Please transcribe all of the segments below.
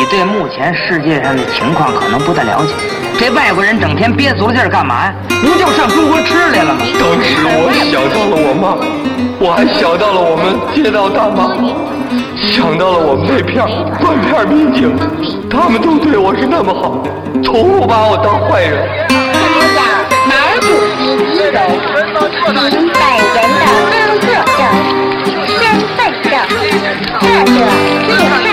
你对目前世界上的情况可能不太了解。这外国人整天憋足了劲儿干嘛呀？不就上中国吃来了吗？当时我想到了我妈，我还想到了我们街道大妈，想到了我们那片儿断片民警，他们都对我是那么好，从不把我当坏人。我想哪儿补习机有您本人的工作证、身份证，或者。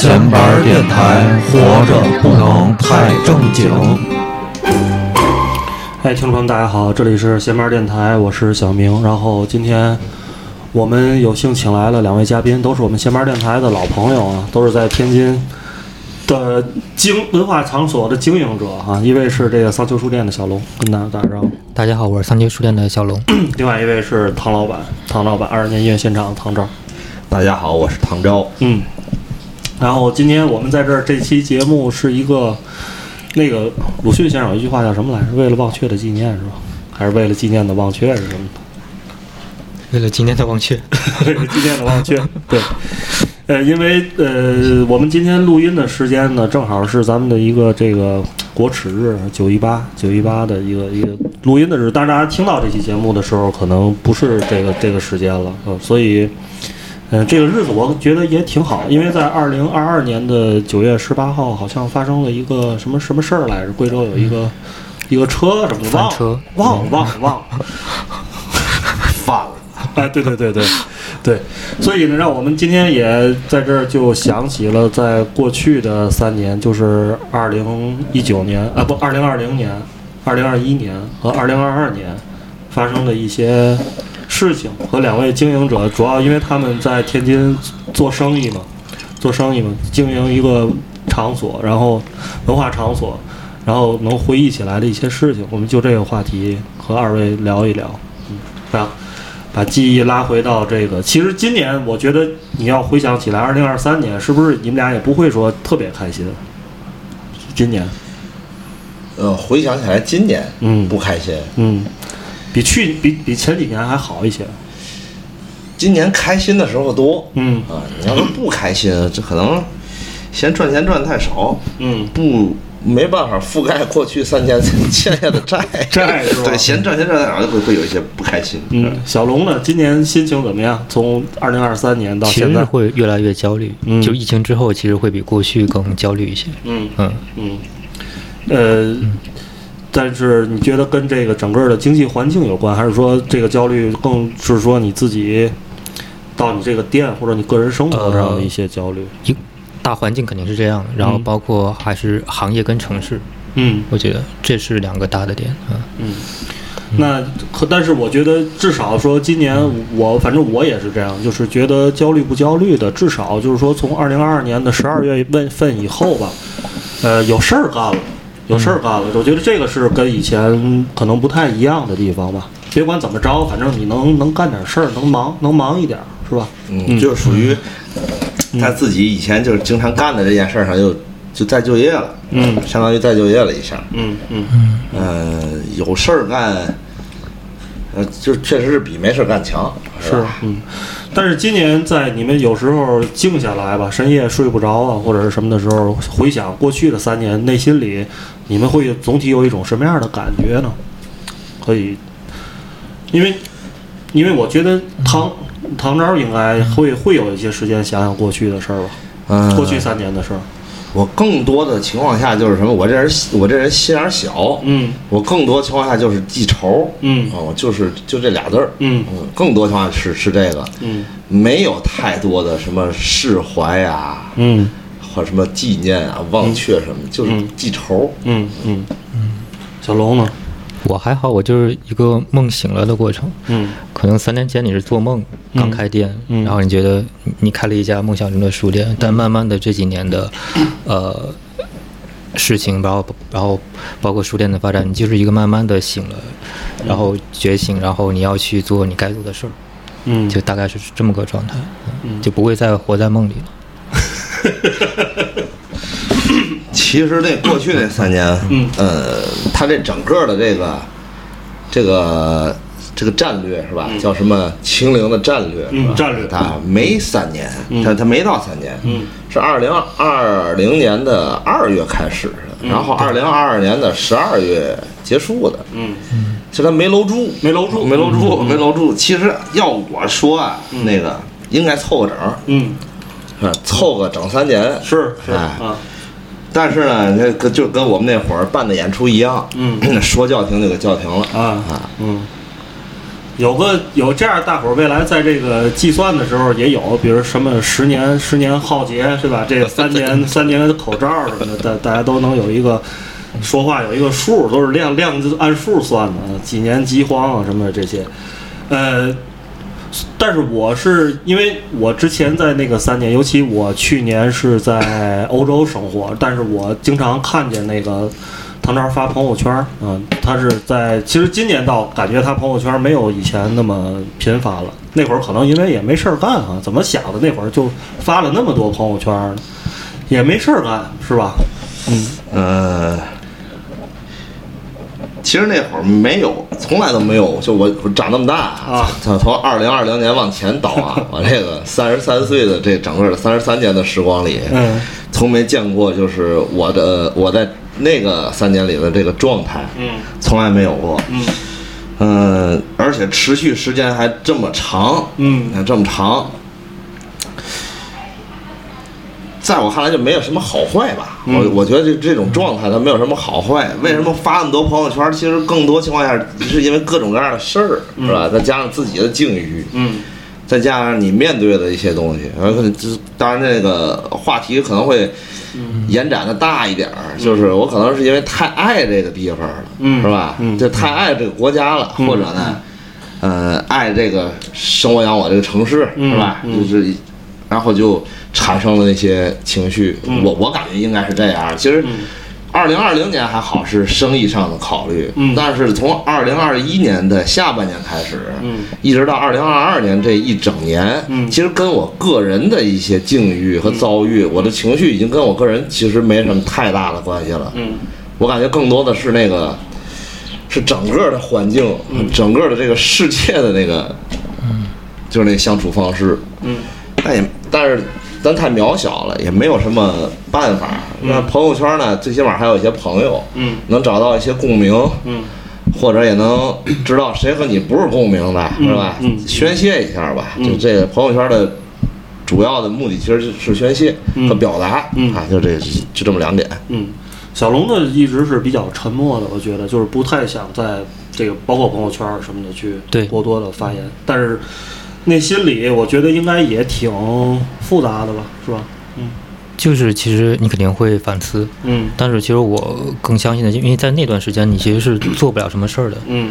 闲班电台，活着不能太正经。哎，听众朋友们，大家好，这里是闲班电台，我是小明。然后今天我们有幸请来了两位嘉宾，都是我们闲班电台的老朋友啊，都是在天津的经文化场所的经营者哈、一位是这个桑丘书店的小龙，跟大家打个招呼；大家好，我是桑丘书店的小龙。另外一位是唐老板，唐老板二十年音乐现场唐钊。大家好，我是唐钊。嗯，然后今天我们在这儿这期节目是一个那个鲁迅先生有一句话叫什么来着？为了忘却的纪念是吧？还是为了纪念的忘却是什么？为了纪念的忘却，为了纪念的忘却。对，呃，因为呃，我们今天录音的时间呢，正好是咱们的一个这个国耻日，九一八，九一八的一个一个录音的日。但是大家听到这期节目的时候，可能不是这个这个时间了，呃，所以。嗯，这个日子我觉得也挺好，因为在二零二二年的九月十八号，好像发生了一个什么什么事儿来着？贵州有一个、一个车什么的，忘翻车忘了忘了忘了，反了，哎，对对对对对，所以呢，让我们今天也在这儿就想起了在过去的三年，就是二零一九年啊，不，二零二零年、二零二一年和二零二二年发生的一些事情和两位经营者，主要因为他们在天津做生意嘛，做生意嘛，经营一个场所，然后文化场所，然后能回忆起来的一些事情，我们就这个话题和二位聊一聊，嗯，把把记忆拉回到这个。其实今年我觉得你要回想起来，二零二三年是不是你们俩也不会说特别开心？今年，呃，回想起来，今年嗯不开心，嗯，比去比比前几年还好一些，今年开心的时候多嗯啊。你要是不开心，这可能嫌赚钱赚太少，嗯不没办法覆盖过去三年欠下的债。债是吧对，嫌赚钱赚太少，就会会有一些不开心。嗯，小龙呢？今年心情怎么样？从二零二三年到现在，会越来越焦虑。嗯就疫情之后，其实会比过去更焦虑一些。嗯嗯，嗯，呃，但是你觉得跟这个整个的经济环境有关，还是说这个焦虑更是说你自己到你这个店或者你个人生活上的一些焦虑？一大环境肯定是这样，然后嗯包括还是行业跟城市，嗯我觉得这是两个大的点。啊，嗯。那可，但是我觉得至少说，今年我反正我也是这样，就是觉得焦虑不焦虑的，至少就是说从二零二二年的十二月份以后吧，呃，有事儿干了，有事儿干了。我觉得这个是跟以前可能不太一样的地方吧。别管怎么着，反正你能能干点事儿，能忙能忙一点儿，是吧？嗯，就属于他自己以前就是经常干的这件事儿上又就再就业了，嗯相当于再就业了一下。嗯嗯嗯，有事儿干，呃，就确实是比没事儿干强，是是吧？嗯。但是今年在你们有时候静下来吧，深夜睡不着啊，或者是什么的时候，回想过去的三年，内心里你们会总体有一种什么样的感觉呢？可以，因为因为我觉得唐唐昭应该会会有一些时间想想过去的事儿吧，嗯，过去三年的事儿。我更多的情况下就是什么？我这人我这人心眼儿小，嗯我更多情况下就是记仇，嗯啊，我就是就这俩字儿，嗯嗯，更多情况下是是这个，嗯没有太多的什么释怀呀，嗯或者什么纪念啊、忘却什么，就是嗯记仇。嗯嗯嗯。小龙呢？我还好，我就是一个梦醒了的过程。嗯可能三年前你是做梦，嗯刚开店，嗯然后你觉得你你开了一家梦想中的书店，但慢慢的这几年的，呃，事情，然后然后包括书店的发展，你就是一个慢慢的醒了，然后觉醒，然后你要去做你该做的事儿，嗯，就大概是这么个状态，嗯就不会再活在梦里了。其实那过去那三年，嗯。呃，他这整个的这个这个这个战略是吧？叫什么清零的战略？是吧？嗯战略。他没三年，嗯。它它没到三年，嗯。是二零二零年的二月开始的，然后二零二二年的十二月结束的，嗯，就它没搂住，没搂住。没搂住，嗯。没搂住。其实要我说啊，那个应该凑个整，嗯，凑个整三年。是是哎啊，但是呢，那个就跟我们那会儿办的演出一样，嗯，说叫停就给叫停了啊啊。嗯，有个有这样，大伙儿未来在这个计算的时候也有，比如什么十年十年浩劫是吧？这三年 三年的口罩什么的，大大家都能有一个说话有一个数，都是量量就按数算的，几年饥荒啊什么的这些，呃。但是我是因为我之前在那个三年，尤其我去年是在欧洲生活，但是我经常看见那个唐朝发朋友圈儿，嗯，他是在其实今年倒感觉他朋友圈没有以前那么频繁了。那会儿可能因为也没事儿干啊，怎么想的？那会儿就发了那么多朋友圈儿，也没事儿干，是吧？嗯呃，其实那会儿没有，从来都没有。就我我长那么大啊，从从二零二零年往前倒啊，我这个三十三岁的这整个的三十三年的时光里，嗯从没见过就是我的我在那个三年里的这个状态，嗯从来没有过。嗯嗯，而且持续时间还这么长，嗯这么长，在我看来就没有什么好坏吧。嗯我我觉得这这种状态它没有什么好坏。为什么发那么多朋友圈？其实更多情况下是因为各种各样的事儿，是吧？再加上自己的境遇，嗯再加上你面对的一些东西，而可能就是当然这个话题可能会延展的大一点儿，就是我可能是因为太爱这个地方了，嗯是吧？嗯就太爱这个国家了，嗯或者呢，呃，爱这个生我养我这个城市，嗯是吧？嗯就是，然后就产生的那些情绪。嗯我我感觉应该是这样。其实。二零二零年还好是生意上的考虑，嗯但是从二零二一年的下半年开始，嗯一直到二零二二年这一整年，嗯其实跟我个人的一些境遇和遭遇，我的情绪已经跟我个人其实没什么太大的关系了。嗯我感觉更多的是那个，是整个的环境，嗯整个的这个世界的那个，就是那个相处方式。嗯但也但是咱太渺小了，也没有什么办法。那朋友圈呢，最起码还有一些朋友，嗯能找到一些共鸣，嗯或者也能知道谁和你不是共鸣的，嗯是吧？嗯宣泄一下吧。嗯就这个朋友圈的主要的目的其实是宣泄嗯和表达、嗯啊，就这就这么两点。嗯，小龙呢一直是比较沉默的，我觉得就是不太想在这个包括朋友圈什么的去过多的发言，但是内心里我觉得应该也挺复杂的吧，是吧？嗯就是其实你肯定会反思，嗯但是其实我更相信的，因为在那段时间你其实是做不了什么事儿的。嗯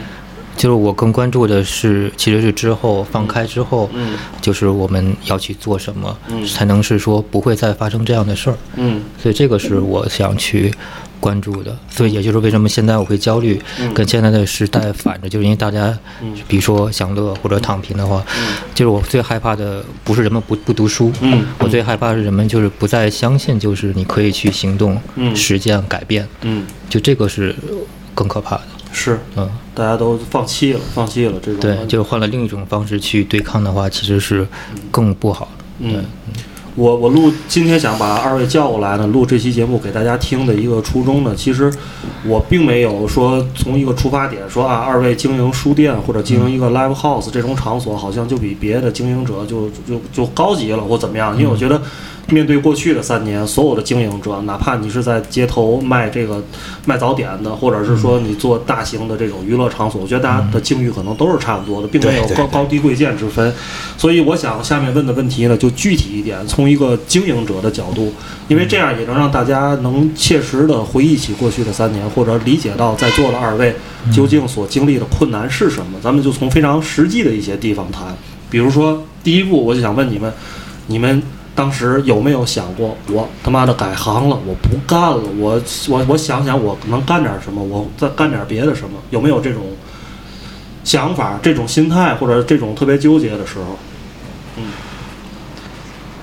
就是我更关注的是，其实是之后放开之后，嗯。就是我们要去做什么，嗯。才能是说不会再发生这样的事儿。嗯。所以这个是我想去关注的。所以也就是为什么现在我会焦虑，嗯。跟现在的时代反着，就是因为大家，比如说享乐或者躺平的话，就是我最害怕的不是人们不不读书，嗯。我最害怕是人们就是不再相信，就是你可以去行动、嗯。实践、改变，嗯，就这个是更可怕的。是，嗯，大家都放弃了，放弃了这种。对，就是换了另一种方式去对抗的话，其实是更不好的。嗯，我我录今天想把二位叫过来呢，录这期节目给大家听的一个初衷呢，其实我并没有说从一个出发点说啊，二位经营书店或者经营一个 live house 这种场所，好像就比别的经营者就就就高级了或怎么样，因为我觉得。面对过去的三年，所有的经营者，哪怕你是在街头卖这个卖早点的，或者是说你做大型的这种娱乐场所，我觉得大家的境遇可能都是差不多的，并没有高高低贵贱之分。所以我想下面问的问题呢，就具体一点，从一个经营者的角度，因为这样也能让大家能切实的回忆起过去的三年，或者理解到在座的二位究竟所经历的困难是什么。咱们就从非常实际的一些地方谈，比如说第一步，我就想问你们，你们。当时有没有想过，我他妈的改行了，我不干了，我我我想想我能干点什么，我再干点别的什么？有没有这种想法、这种心态或者这种特别纠结的时候？嗯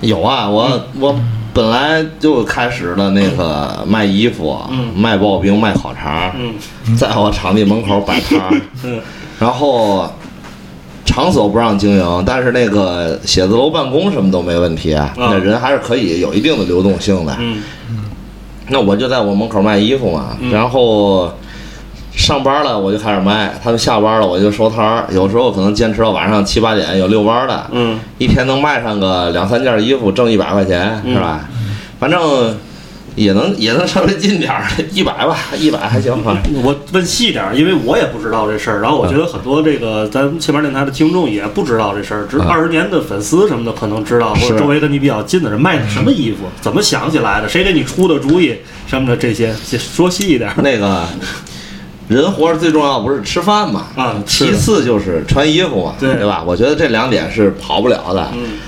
有啊，我我本来就开始了那个卖衣服，嗯卖刨冰，卖烤肠，嗯在我场地门口摆摊，嗯然后场所不让经营，但是那个写字楼办公什么都没问题，那人还是可以有一定的流动性的。嗯那我就在我门口卖衣服嘛，嗯然后上班了我就开始卖，他们下班了我就收摊儿，有时候可能坚持到晚上七八点，有遛弯儿的，嗯一天能卖上个两三件衣服，挣一百块钱嗯是吧？反正也能也能稍微近点儿，一百吧，一百还行啊。我问细点儿，因为我也不知道这事儿。然后我觉得很多这个咱前面电台的听众也不知道这事儿，只啊二十年的粉丝什么的可能知道，或者周围跟你比较近的人卖的什么衣服，怎么想起来的，谁给你出的主意什么的这些，说细一点儿。那个人活着最重要不是吃饭嘛，啊是其次就是穿衣服嘛，对吧？我觉得这两点是跑不了的。嗯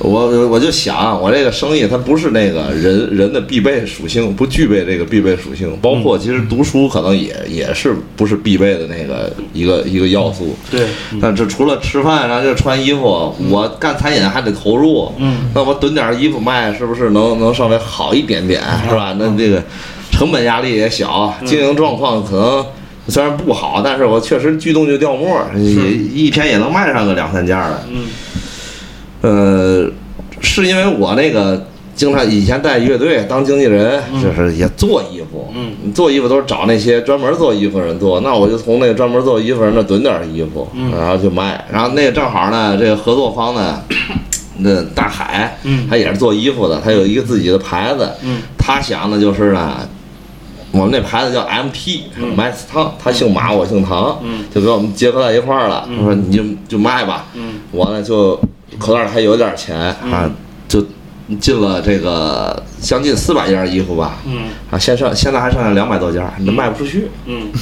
我我就想，我这个生意它不是那个人人的必备属性，不具备这个必备属性，包括其实读书可能也也是不是必备的那个一个一个要素。对，嗯但这除了吃饭，然后就穿衣服，我干餐饮还得投入，嗯，那我囤点衣服卖，是不是能能稍微好一点点，是吧？那这个成本压力也小，经营状况可能虽然不好，但是我确实聚动就掉沫，也一天也能卖上个两三件了。嗯呃，是因为我那个经常以前带乐队当经纪人，就是也做衣服，嗯，做衣服都是找那些专门做衣服的人做，那我就从那个专门做衣服人那囤点衣服，嗯。然后就卖，然后那个正好呢，这个合作方呢。那大海，嗯。他也是做衣服的，他有一个自己的牌子，嗯。他想的就是呢，我们那牌子叫 MT，嗯。麦斯汤，他姓马，我姓唐，嗯。就给我们结合在一块儿了。嗯。我说你就就卖吧，嗯。我呢就口袋里还有点钱啊，就进了这个将近四百件衣服吧，嗯。啊，现剩现在还剩下两百多件，你卖不出去。嗯。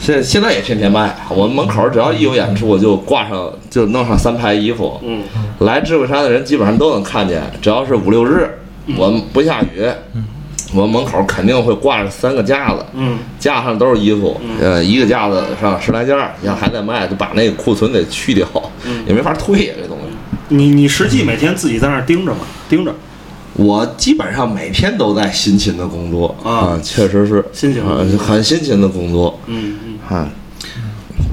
现现在也天天卖，我们门口只要一有演出，我就挂上就弄上三排衣服，嗯。来智慧山的人基本上都能看见，只要是五六日，我们不下雨，我们门口肯定会挂着三个架子，嗯架上都是衣服，呃，一个架子上十来件儿，要还在卖，就把那个库存得去掉，也没法退呀、这东西。你你实际每天自己在那儿盯着吗？盯着，我基本上每天都在辛勤的工作啊确实是辛勤啊很辛勤的工作嗯嗯。啊。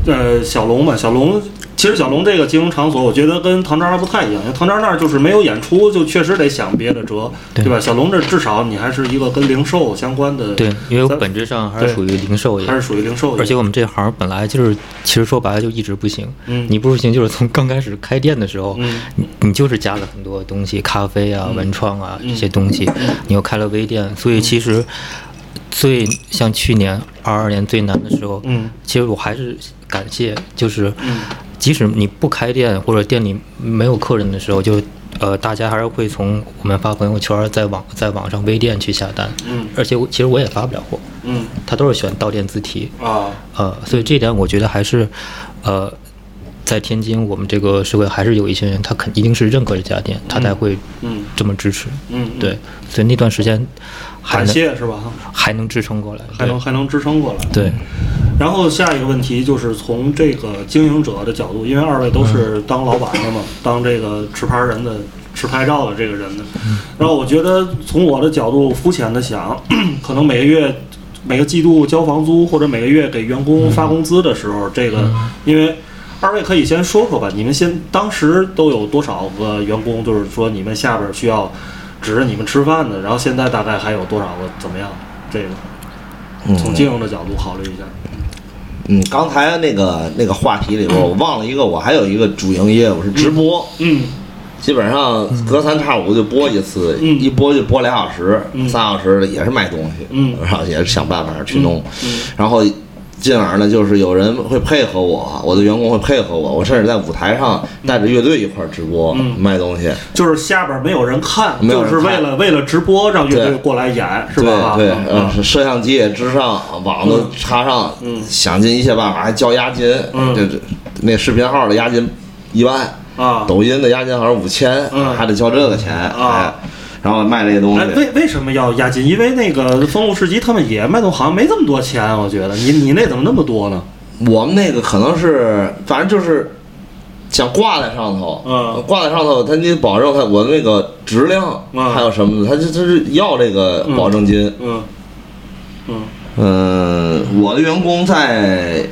呃，小龙嘛，小龙，其实小龙这个经营场所，我觉得跟唐庄那儿不太一样，因为唐庄那儿就是没有演出，就确实得想别的辙，对。吧？小龙这至少你还是一个跟零售相关的，对，因为我本质上还是属于零售业，还是属于零售业，而且我们这行本来就是，其实说白了就一直不行。嗯。你不行，就是从刚开始开店的时候，嗯。你你就是加了很多东西，咖啡啊、文创啊嗯。这些东西，你又开了微店，所以其实最像去年二二年最难的时候，嗯。其实我还是感谢，就是嗯即使你不开店或者店里没有客人的时候，就呃大家还是会从我们发朋友圈，在网在网上微店去下单，嗯。而且我其实我也发不了货，嗯。他都是选到店自提，啊。呃，所以这一点我觉得还是，呃，在天津我们这个社会还是有一些人，他肯一定是认可这家店，他才会嗯。这么支持。嗯，对，所以那段时间还感谢是吧？还能支撑过来，还能还能支撑过来。对。然后下一个问题就是从这个经营者的角度，因为二位都是当老板的嘛，当这个持牌人的、持牌照的这个人的。然后我觉得从我的角度肤浅的想，可能每个月、每个季度交房租或者每个月给员工发工资的时候，这个因为。二位可以先说说吧，你们先当时都有多少个员工？就是说你们下边需要指着你们吃饭的，然后现在大概还有多少个？怎么样？这个从金融的角度考虑一下。嗯，刚才那个那个话题里边，我忘了一个，我还有一个主营业务是直播，嗯基本上隔三差五就播一次，嗯一播就播俩小时、嗯仨小时的，也是卖东西，嗯然后也是想办法去弄，嗯然后进而呢，就是有人会配合我，我的员工会配合我，我甚至在舞台上带着乐队一块儿直播、嗯卖东西，就是下边没有人看，就是为了为了直播让乐队过来演，是吧？对摄像机也支上，网都插上，嗯想尽一切办法还交押金，嗯这这那视频号的押金一万，啊，抖音的押金好像五千，嗯还得交这个钱，啊哎，然后卖这些东哎，西。为为什么要押金？因为那个丰禄市集他们也卖东，好像没这么多钱，我觉得你你那怎么那么多呢？我们那个可能是，反正就是想挂在上头，嗯挂在上头，他你保证他我的那个质量，嗯还有什么的，他就他是要这个保证金。嗯嗯嗯，我的员工在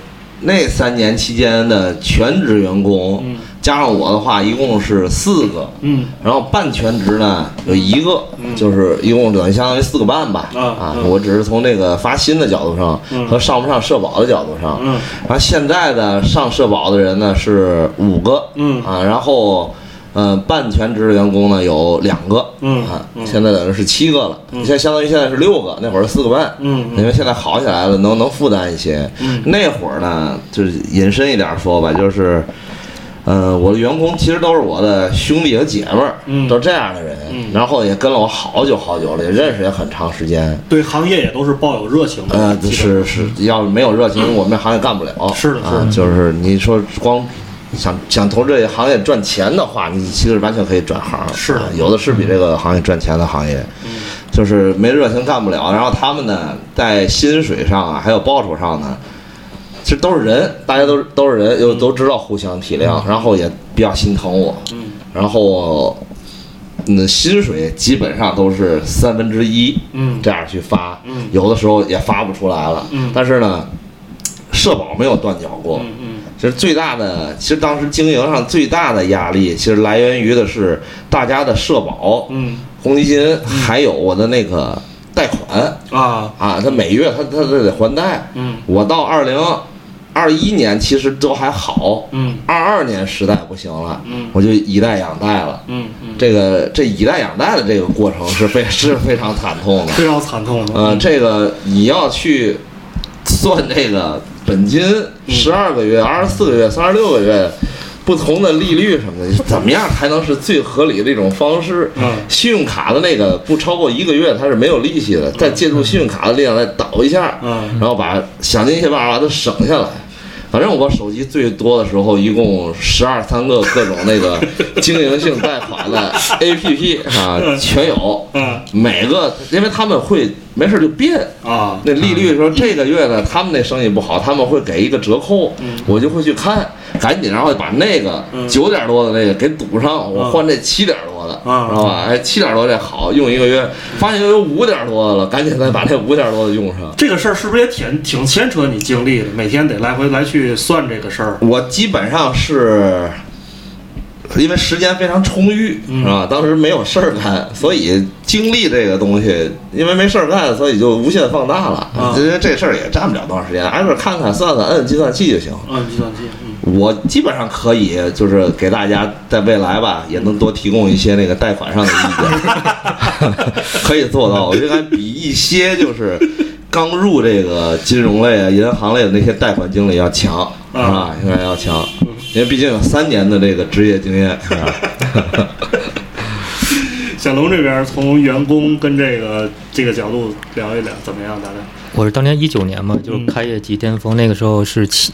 那三年期间的全职员工，嗯加上我的话，一共是四个。嗯。然后半全职呢有一个，嗯。就是一共等于相当于四个半吧。啊嗯。我只是从这个发薪的角度上嗯。和上不上社保的角度上。嗯。然后现在的上社保的人呢是五个。嗯。啊，然后。呃，半全职的员工呢有两个，嗯。啊，嗯。现在等于是七个了，嗯。现在相当于现在是六个，那会儿是四个半，嗯。因为现在好起来了，能能负担一些。嗯。那会儿呢，就是引申一点说吧，就是，呃，我的员工其实都是我的兄弟和姐们儿，嗯都这样的人，嗯然后也跟了我好久好久了，也认识也很长时间。对行业也都是抱有热情的。呃，是是，要是没有热情，我们这行业干不了。是的是的啊，就是你说光想想从这个行业赚钱的话，你其实完全可以转行。是的啊有的是比这个行业赚钱的行业，嗯就是没热情干不了。然后他们呢，在薪水上啊，还有报酬上呢，其实都是人，大家都都是人，又都知道互相体谅，然后也比较心疼我。嗯然后，嗯，薪水基本上都是三分之一，嗯这样去发，嗯有的时候也发不出来了，嗯但是呢，社保没有断缴过。嗯嗯其实最大的，其实当时经营上最大的压力，其实来源于的是大家的社保、嗯公积金，还有我的那个贷款啊啊，他每月他他他得还贷。嗯我到二零二一年其实都还好，嗯二二年实在不行了，嗯我就以贷养贷了。嗯嗯，这个这以贷养贷的这个过程是非 是非常惨痛的。非常惨痛的。呃，这个你要去算这个本金，十二个月、二十四个月、三十六个月，不同的利率什么的，怎么样才能是最合理的一种方式？嗯信用卡的那个不超过一个月，它是没有利息的，再借助信用卡的力量来倒一下，嗯然后把想尽一切办法把它省下来。反正我手机最多的时候，一共十二三个各种那个 经营性贷款的 APP 啊，全有。嗯。每个，因为他们会没事就变啊。那利率，说这个月呢，他们那生意不好，他们会给一个折扣，我就会去看，赶紧然后把那个嗯。九点多的那个给堵上，我嗯。换这七点多的，嗯知道吧？哎，七点多这好用一个月，发现又有五点多的了，赶紧再把这五点多的用上。这个事儿是不是也挺挺牵扯你精力的？每天得来回来去算这个事儿。我基本上是。因为时间非常充裕，嗯是吧？当时没有事儿干，所以精力这个东西，因为没事儿干，所以就无限放大了。啊因为这事儿也占不了多长时间，挨个看看、算算、摁计算器就行。嗯，计算机。嗯我基本上可以，就是给大家在未来吧，也能多提供一些那个贷款上的意见，可以做到。我应该比一些就是刚入这个金融类啊、银行类的那些贷款经理要强，是吧？应该要强，因为毕竟有三年的这个职业经验，是吧？小龙这边从员工跟这个这个角度聊一聊，怎么样？大概？我是当年一九年嘛，就是嗯开业即巅峰，那个时候是七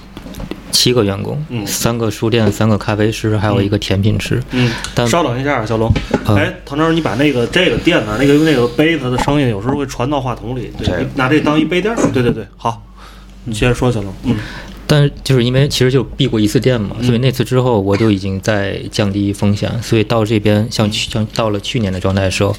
七个员工，嗯。三个书店，三个咖啡师，还有一个甜品师。嗯，但稍等一下，小龙。嗯哎，唐超，你把那个这个垫子，那个那个杯子的声音有时候会传到话筒里，对，你拿这当一杯垫儿。对对对，好，你接着说，小龙。嗯。但是就是因为其实就闭过一次店嘛，所以那次之后我就已经在降低风险，所以到这边像去像到了去年的状态的时候，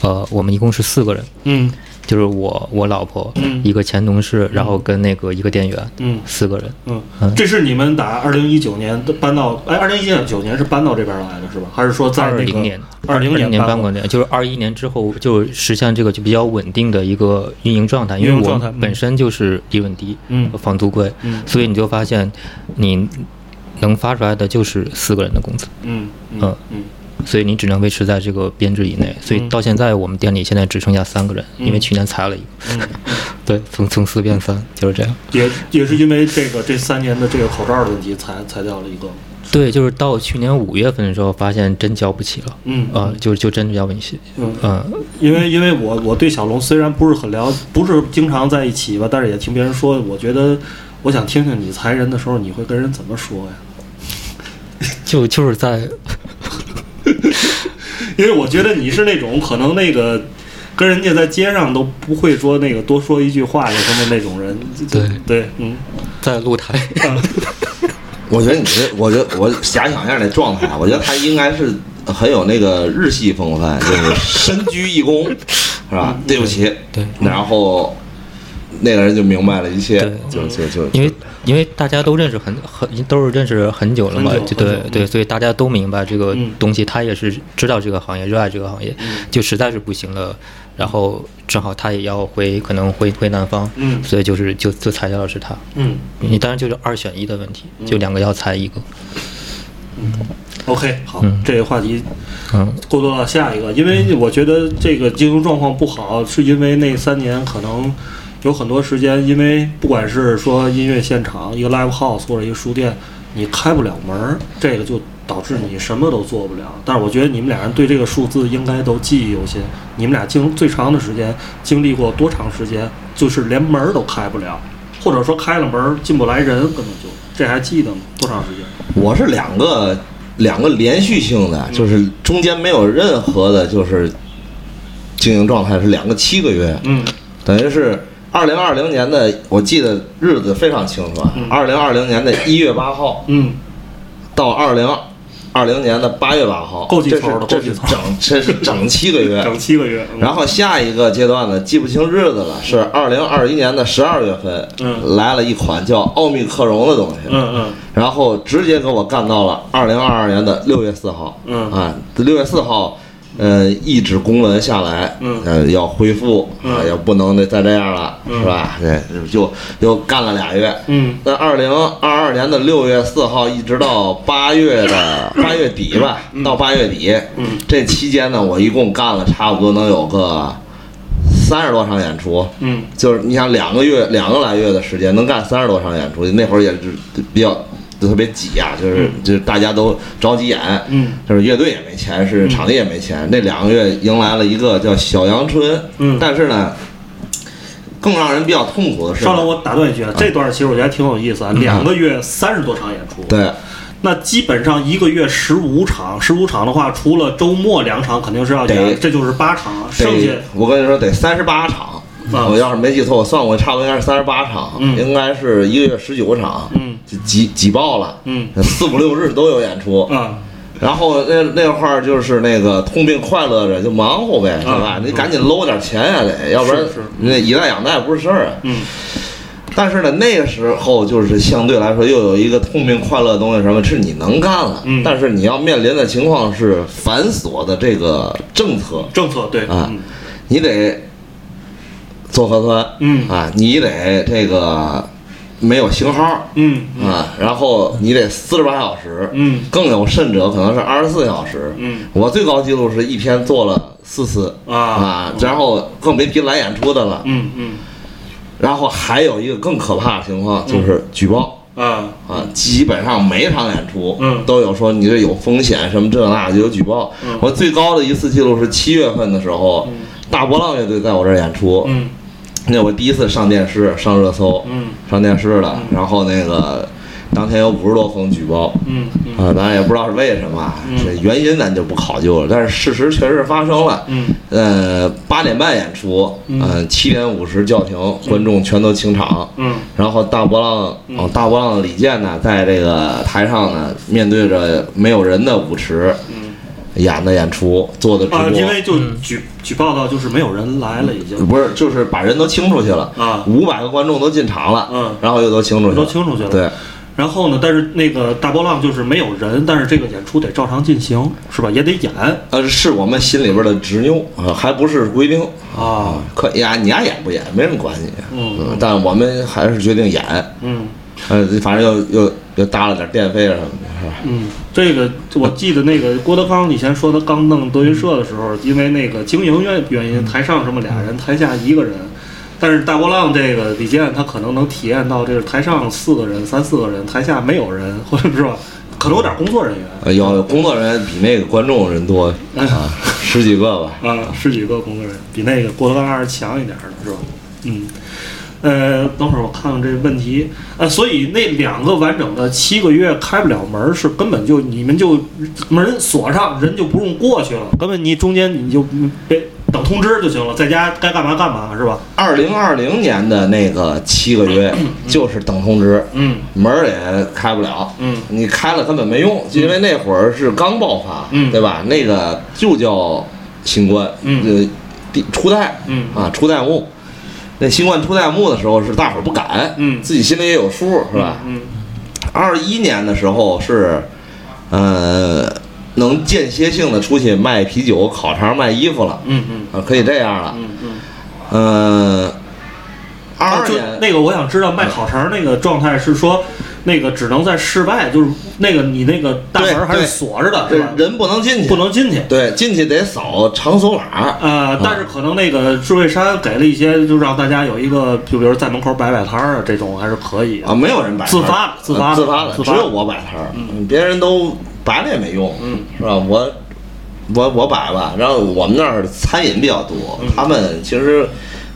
呃，我们一共是四个人，嗯就是我我老婆，嗯。一个前同事，然后跟那个一个店员，嗯。四个人。嗯。嗯，这是你们打二零一九年的搬到，哎，二零一九年是搬到这边来的是吧？还是说在那个二零年，二零年搬过来，就是二一年之后就实现这个就比较稳定的一个运营状态，因为我本身就是利润低，嗯。房租贵，嗯。所以你就发现你能发出来的就是四个人的工资，嗯嗯嗯。嗯所以你只能维持在这个编制以内。所以到现在我们店里现在只剩下三个人，因为去年裁了一个，嗯，对，从从四变三，就是这样。也也是因为这个这三年的这个口罩的问题裁裁掉了一个。对，就是到去年五月份的时候，发现真交不起了，嗯。啊、就就真交不起，嗯。嗯，因为因为我我对小龙虽然不是很了，不是经常在一起吧，但是也听别人说，我觉得我想听听你裁人的时候，你会跟人怎么说呀？就就是在因为我觉得你是那种可能那个跟人家在街上都不会说那个多说一句话的什么那种人。对对，嗯，在露台。我觉得你这，我觉得我遐想一下那状态，我觉得他应该是很有那个日系风范，就是深鞠一躬，是吧？对不起，对然后那个人就明白了一切对，就就就因为因为大家都认识很很都是认识很久了嘛很，久就对对，所以大家都明白这个嗯。东西，他也是知道这个行业，热爱这个行业，就实在是不行了，然后正好他也要回，可能回回南方，嗯。所以就是就就裁掉的是他。嗯。你当然就是二选一的问题，就两个要裁一个。嗯，OK，好，嗯。这个话题嗯，过渡到下一个，因为我觉得这个经营状况不好，是因为那三年可能有很多时间，因为不管是说音乐现场、一个 live house 或者一个书店，你开不了门儿，这个就导致你什么都做不了。但是我觉得你们俩人对这个数字应该都记忆犹新。你们俩经最长的时间经历过多长时间，就是连门儿都开不了，或者说开了门儿进不来人，根本就这还记得吗？多长时间？我是两个两个连续性的，就是中间没有任何的，就是经营状态是两个七个月，嗯等于是二零二零年的，我记得日子非常清楚二零二零年的一月八号嗯。到二零二零年的八月八号，够记这是仇的这是整这是整七个月，整七个月。嗯。然后下一个阶段呢，记不清日子了，是二零二一年的十二月份，嗯。来了一款叫奥密克戎的东西，嗯嗯。然后直接给我干到了二零二二年的六月四号，嗯。啊，六月四号，呃，一纸公文下来，嗯。呃，要恢复，啊，嗯要不能再这样了，嗯。是吧？对，就又干了俩月。嗯。那二零二二年的六月四号一直到八月的 八月底吧，到八月底，嗯。这期间呢，我一共干了差不多能有个三十多场演出，嗯。就是你想两个月两个来月的时间能干三十多场演出，那会儿也是比较就特别挤呀、就是就是大家都着急演，嗯就是乐队也没钱，是场地也没钱。那两个月迎来了一个叫小阳春，嗯但是呢，更让人比较痛苦的是，上来，我打断一句啊，这段其实我觉得挺有意思啊，两个月三十多场演出，对那基本上一个月十五场，十五场的话，除了周末两场肯定是要加得，这就是八场，剩下我跟你说得三十八场。啊。我要是没记错，我算过，差不多应该是三十八场，嗯。应该是一个月十九场，嗯。就挤挤爆了，嗯。四五六日都有演出，嗯。然后那那块儿就是那个痛并快乐着，就忙活呗，对吧？啊？你赶紧搂点钱也得，要不然那以贷养贷不是事儿啊。嗯。但是呢，那个时候就是相对来说又有一个痛并快乐的东西，什么是你能干了，嗯。但是你要面临的情况是繁琐的这个政策，政策对啊嗯。你得做核酸，嗯。啊，你得这个没有型号嗯啊，然后你得四十八小时，嗯。更有甚者可能是二十四小时。嗯。我最高记录是一天做了四次啊。啊，然后更别提来演出的了。嗯嗯。然后还有一个更可怕的情况就是举报。啊。啊，基本上每场演出嗯。都有说你这有风险什么这那就有举报。嗯。我最高的一次记录是七月份的时候，大波浪乐队在我这儿演出，嗯 那我第一次上电视上热搜，嗯上电视了，然后那个当天有五十多封举报。嗯嗯啊，咱也不知道是为什么这原因咱就不考究了。但是事实确实发生了。嗯呃，八点半演出，嗯，七点五十叫停，观众全都清场。嗯然后大波浪哦，大波浪的李健呢，在这个台上呢，面对着没有人的舞池，演的演出，做的直播，啊，因为就举举报到就是没有人来了，已经。不是就是把人都清出去了。啊。五百个观众都进场了，嗯。然后又都清出去了，都清出去了。对，然后呢，但是那个大波浪就是没有人，但是这个演出得照常进行，是吧？也得演。呃，是我们心里边的执拗啊，还不是规定。啊。可以呀，你爱演不演没人管你，嗯。但我们还是决定演，嗯呃，反正又又又搭了点电费什么的，是吧？嗯，这个我记得那个郭德纲以前说他刚弄德云社的时候，因为那个经营原原因，台上什么俩人，台下一个人。但是大波浪这个李健他可能能体验到这个台上四个人、三四个人，台下没有人，或者是吧？可能有点工作人员呃，有工作人员比那个观众人多嗯啊，十几个吧。啊，十几个工作人员，比那个郭德纲还是强一点的，是吧？嗯，呃，等会儿我看看这问题，呃，所以那两个完整的七个月开不了门儿，是根本就你们就门锁上，人就不用过去了，根本你中间你就别等通知就行了，在家该干嘛干嘛，是吧？二零二零年的那个七个月就是等通知，嗯门儿也开不了，嗯你开了根本没用，因为那会儿是刚爆发，嗯对吧？那个就叫新冠，嗯初代，嗯啊，初代目。那新冠出弹幕的时候是大伙儿不敢，嗯自己心里也有数，是吧？嗯二一年的时候是，呃，能间歇性的出去卖啤酒、烤肠、卖衣服了，嗯嗯啊，可以这样了。嗯嗯。呃，二二年那个，我想知道卖烤肠那个状态是说，那个只能在室外，就是那个你那个大门还是锁着的，这是吧？人不能进去，不能进去。对，进去得扫场所码。呃，但是可能那个智慧山给了一些，就让大家有一个，就比如在门口摆摆摊儿啊，这种还是可以啊，没有人摆摊，自发的自发的呃自发的，只有我摆摊儿，嗯。别人都摆了也没用，嗯，是吧？我我我摆吧，然后我们那儿餐饮比较多，嗯。他们其实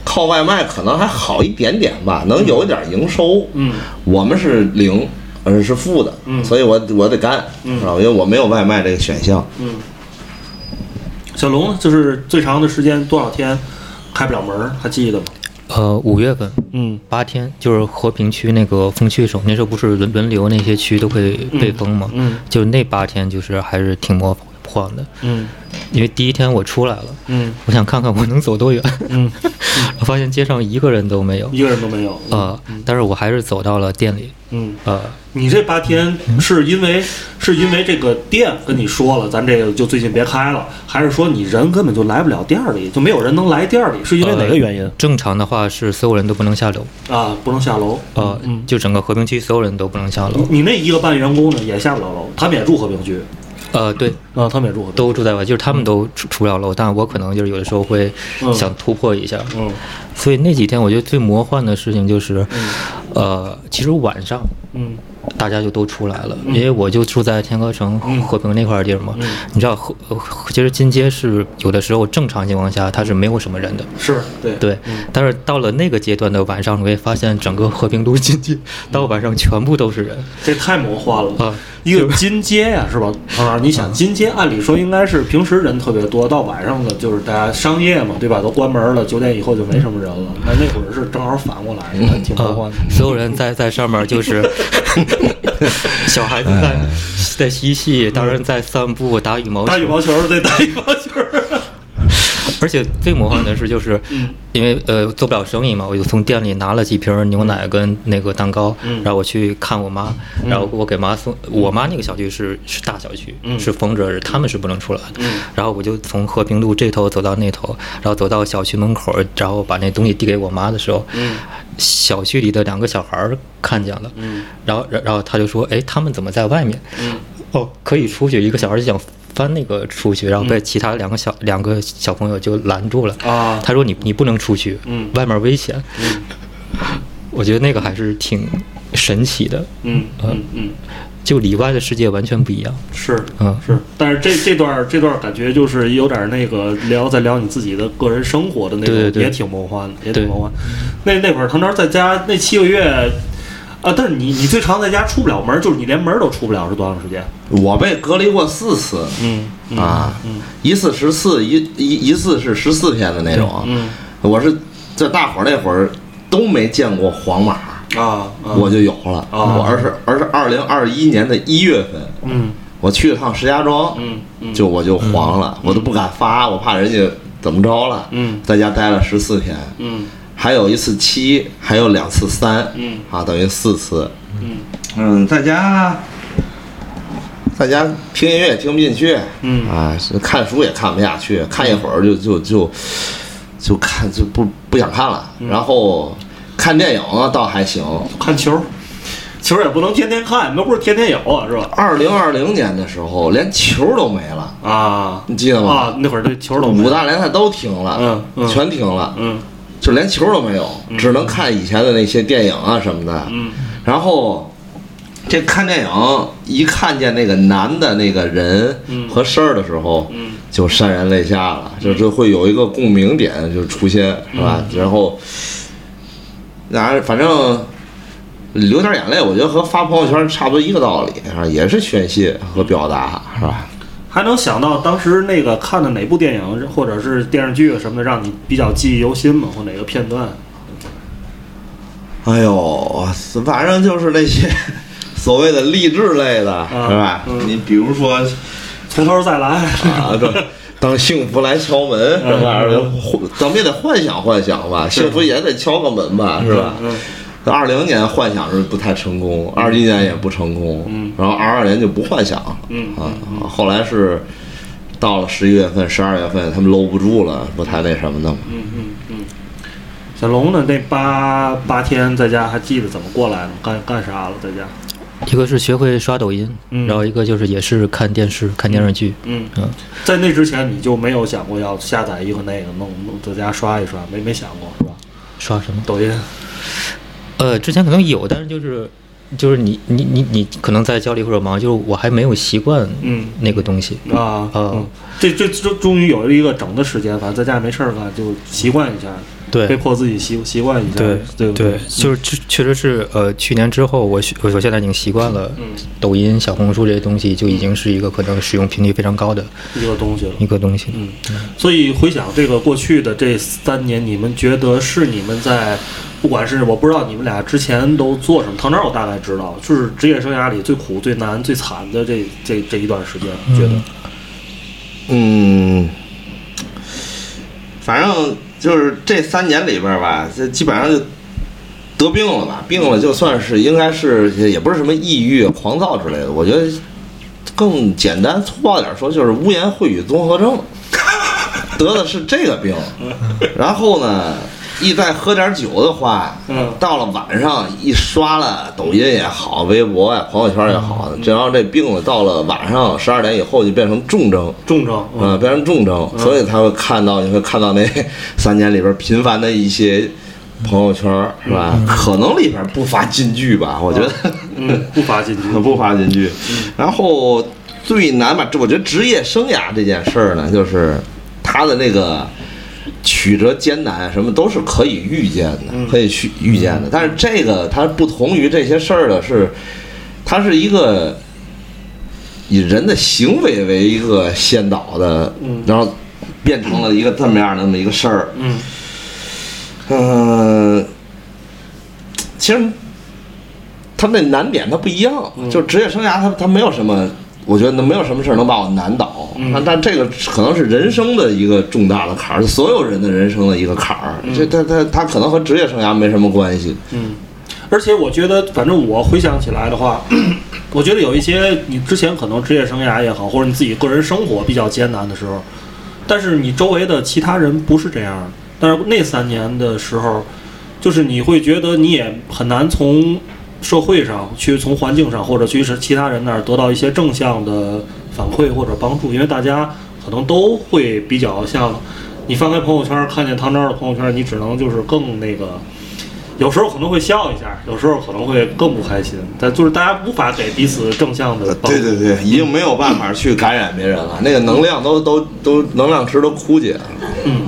靠外卖可能还好一点点吧，能有一点营收，嗯我们是零，而是负的，嗯所以我我得干，嗯是吧？因为我没有外卖这个选项，嗯。小龙，就是最长的时间多少天开不了门儿，还记得吗？呃，五月份嗯八天，就是和平区那个封区的时候，那时候不是轮轮流那些区都会被封吗？嗯就那八天，就是还是挺魔幻的，嗯。因为第一天我出来了，嗯。我想看看我能走多远，嗯，我发现街上一个人都没有，一个人都没有。啊，但是我还是走到了店里，嗯，呃，你这八天是因为是因为这个店跟你说了，咱这个就最近别开了，还是说你人根本就来不了店里，就没有人能来店里？是因为哪个原因？正常的话是所有人都不能下楼，啊？不能下楼。呃，嗯。就整个和平区所有人都不能下楼，你那一个半员工呢，也下不了楼，他们也住和平区呃，对，啊，他们也住。都住在外，就是他们都出出不了楼，但我可能就是有的时候会嗯。想突破一下，嗯。所以那几天我觉得最魔幻的事情就是，呃，其实晚上嗯大家就都出来了，因为我就住在天河城嗯和平那块儿地儿嘛。嗯你知道和呃其实金街是有的时候正常情况下它是没有什么人的，是对对。嗯但是到了那个阶段的晚上，你会发现整个和平路金街到晚上全部都是人这太魔幻了啊！一个金街呀、是吧？啊，你想金街，按理说应该是平时人特别多，到晚上的，就是大家商业嘛，对吧？都关门了，九点以后就没什么人了。那那会儿是正好反过来，还挺魔幻啊的。，所有人在 在上面就是小孩子在在嬉戏，大人在散步打羽毛球，打羽毛球，对，打羽毛球。而且最魔幻的是，就是嗯因为呃做不了生意嘛，我就从店里拿了几瓶牛奶跟那个蛋糕，嗯然后我去看我妈，然后我给妈送。我妈那个小区是是大小区，嗯是封着，他们是不能出来的。嗯然后我就从和平路这头走到那头，然后走到小区门口，然后把那东西递给我妈的时候，嗯小区里的两个小孩儿看见了，嗯然后然然后他就说，哎，他们怎么在外面？嗯哦，可以出去。一个小孩就想翻那个出去，然后被其他两个小两个小朋友就拦住了。啊他说你你不能出去，嗯外面危险。我觉得那个还是挺神奇的，嗯嗯嗯，就里外的世界完全不一样。是嗯是，但是这这段这段感觉就是有点那个聊在聊你自己的个人生活的那种，对对对也挺魔幻的，也挺对魔幻。那那会儿唐朝在家那七个月。啊！但是你你最长在家出不了门，就是你连门都出不了，是多长时间？我被隔离过四次嗯嗯啊，嗯一次十四，一一一次是十四天的那种。嗯我是在大伙儿那会儿都没见过黄码，啊啊！我就有了。啊我而是而是二零二一年的一月份，嗯我去了趟石家庄，嗯嗯就我就黄了，我都不敢发，我怕人家怎么着了。嗯在家待了十四天，嗯还有一次七，还有两次三，嗯啊，等于四次。嗯嗯，在家，在家听音乐也听不进去，嗯啊，看书也看不下去，看一会儿就就就就看就不不想看了。嗯然后看电影啊倒还行。看球，球也不能天天看，那不是天天有啊，是吧？二零二零年的时候，连球都没了，啊你记得吗？啊，那会儿这球都没五大联赛都停了，嗯嗯全停了，嗯就连球都没有，只能看以前的那些电影啊什么的。嗯然后这看电影一看见那个男的那个人嗯和事儿的时候，嗯就潸然泪下了，就就会有一个共鸣点就出现，是吧？嗯然后，然后反正流点眼泪，我觉得和发朋友圈差不多一个道理，是吧？也是宣泄和表达，是吧？还能想到当时那个看的哪部电影或者是电视剧什么的，让你比较记忆犹新吗？或哪个片段？哎呦，反正就是那些 所谓的励志类的，是吧？嗯你比如说从头再来。啊，对，当幸福来敲门是吧？幻咱们也得幻想幻想吧，幸福也得敲个门吧，是吧？嗯二零年幻想是不太成功，二一年也不成功，嗯然后二二年就不幻想，嗯啊，后来是到了十一月份、十二月份，他们搂不住了，不太那什么的嘛。嗯嗯嗯。小龙呢？那八八天在家还记得怎么过来的？干干啥了？在家？一个是学会刷抖音，嗯然后一个就是也是看电视、看电视剧。嗯嗯，在那之前你就没有想过要下载一个那个弄弄在家刷一刷，没没想过是吧？刷什么？抖音。呃，之前可能有，但是就是就是你你你你可能在焦虑或者忙，就是我还没有习惯嗯。那个东西。啊，啊嗯，这这终终于有了一个整的时间，反正在家没事儿干，就习惯一下，对。被迫自己习习惯一下，对对不对，就是确确实是呃，去年之后我我我现在已经习惯了嗯。抖音、小红书这些东西，就已经是一个可能使用频率非常高的一个东西了。一个东西。嗯，所以回想这个过去的这三年，你们觉得是你们在，不管是我不知道你们俩之前都做什么，唐朝我大概知道，就是职业生涯里最苦、最难、最惨的这这这一段时间，觉得，嗯，反正就是这三年里边吧，这基本上就得病了吧，病了就算是应该是也不是什么抑郁、狂躁之类的，我觉得更简单粗暴点说，就是污言秽语综合症，得的是这个病。然后呢，一再喝点酒的话，嗯。到了晚上一刷了抖音也好，微博呀、朋友圈也好，只要这病了，到了晚上十二点以后就变成重症。重症，嗯，变成重症，所以才会看到，你会看到那 三年里边频繁的一些朋友圈儿，是吧？可能里边不乏金句吧，我觉得。嗯，不乏金句，不乏金句。然后最难吧，这我觉得职业生涯这件事儿呢，就是他的那个曲折艰难，什么都是可以预见的，可以去预见的。但是这个它不同于这些事儿的是，它是一个以人的行为为一个先导的，嗯然后变成了一个这么样的那么一个事儿。嗯嗯，其实他那难点他不一样，嗯就职业生涯他他没有什么，我觉得没有什么事儿能把我难倒。嗯但但这个可能是人生的一个重大的坎儿，所有人的人生的一个坎儿。这他他他可能和职业生涯没什么关系。嗯，而且我觉得，反正我回想起来的话，我觉得有一些你之前可能职业生涯也好，或者你自己个人生活比较艰难的时候，但是你周围的其他人不是这样的。但是那三年的时候，就是你会觉得你也很难从社会上去、从环境上或者去是其他人那儿得到一些正向的反馈或者帮助，因为大家可能都会比较像你翻开朋友圈看见唐昭的朋友圈，你只能就是更那个。有时候可能会笑一下，有时候可能会更不开心，但就是大家无法给彼此正向的帮助。对对对，已经没有办法去感染别人了，那个能量都都都能量池都枯竭了。嗯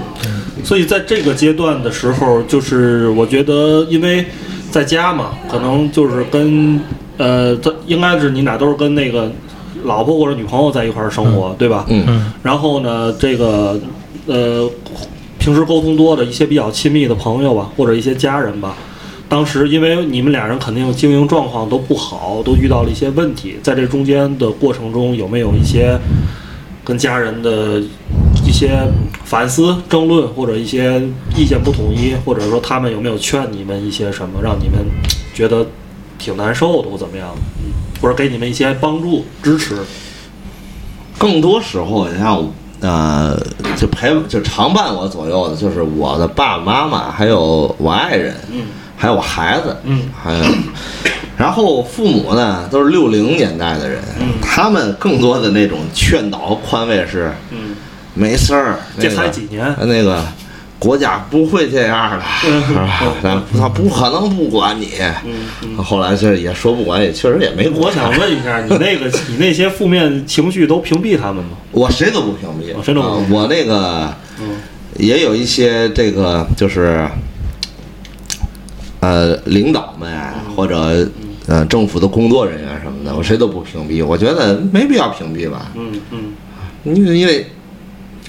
所以在这个阶段的时候，就是我觉得，因为在家嘛，可能就是跟呃，他应该是你俩都是跟那个老婆或者女朋友在一块儿生活，对吧？嗯嗯然后呢，这个呃，平时沟通多的一些比较亲密的朋友吧，或者一些家人吧。当时因为你们俩人肯定经营状况都不好，都遇到了一些问题，在这中间的过程中，有没有一些跟家人的一些反思、争论，或者一些意见不统一，或者说他们有没有劝你们一些什么，让你们觉得挺难受的或怎么样或者给你们一些帮助、支持，更多时候，你像呃，就陪就常伴我左右的，就是我的爸爸妈妈，还有我爱人，嗯。还有我孩子，嗯。还有，然后父母呢都是六零年代的人，嗯。他们更多的那种劝导和宽慰是嗯，没事儿，这那个才几年，那个国家不会这样的，嗯是吧？咱他不可能不管你。后来这也说不管，也确实也没管。我想问一下，你那个 你那些负面情绪都屏蔽他们吗？我谁都不屏蔽，我谁都不屏蔽啊我那个嗯也有一些这个就是，呃，领导们或者呃政府的工作人员什么的，我谁都不屏蔽。我觉得没必要屏蔽吧，嗯嗯因为因为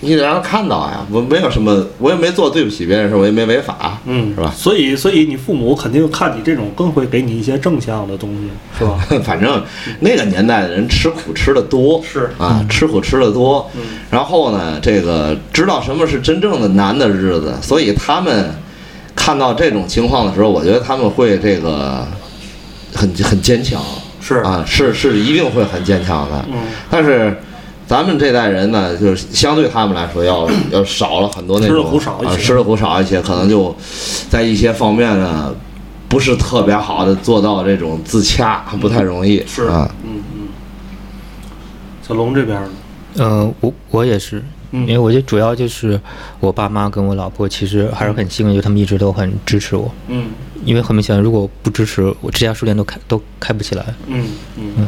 你得让他看到呀。我没有什么，我也没做对不起别人的事，我也没违法，嗯，是吧？所以，所以你父母肯定看你这种，更会给你一些正向的东西，是吧？反正那个年代的人吃苦吃的多，是啊，吃苦吃的多。嗯然后呢，这个知道什么是真正的难的日子，所以他们看到这种情况的时候，我觉得他们会这个很很坚强。是啊，是是一定会很坚强的。嗯但是咱们这代人呢，就是相对他们来说要 要少了很多那吃的种苦少一些啊，吃的苦少一些，可能就在一些方面呢，不是特别好的做到这种自洽，不太容易。是，啊，嗯嗯。小龙这边呢？嗯，我我也是，嗯因为我觉得主要就是我爸妈跟我老婆其实还是很幸运，就他们一直都很支持我。嗯因为很明显，如果不支持我，这家书店都开都开不起来。嗯嗯。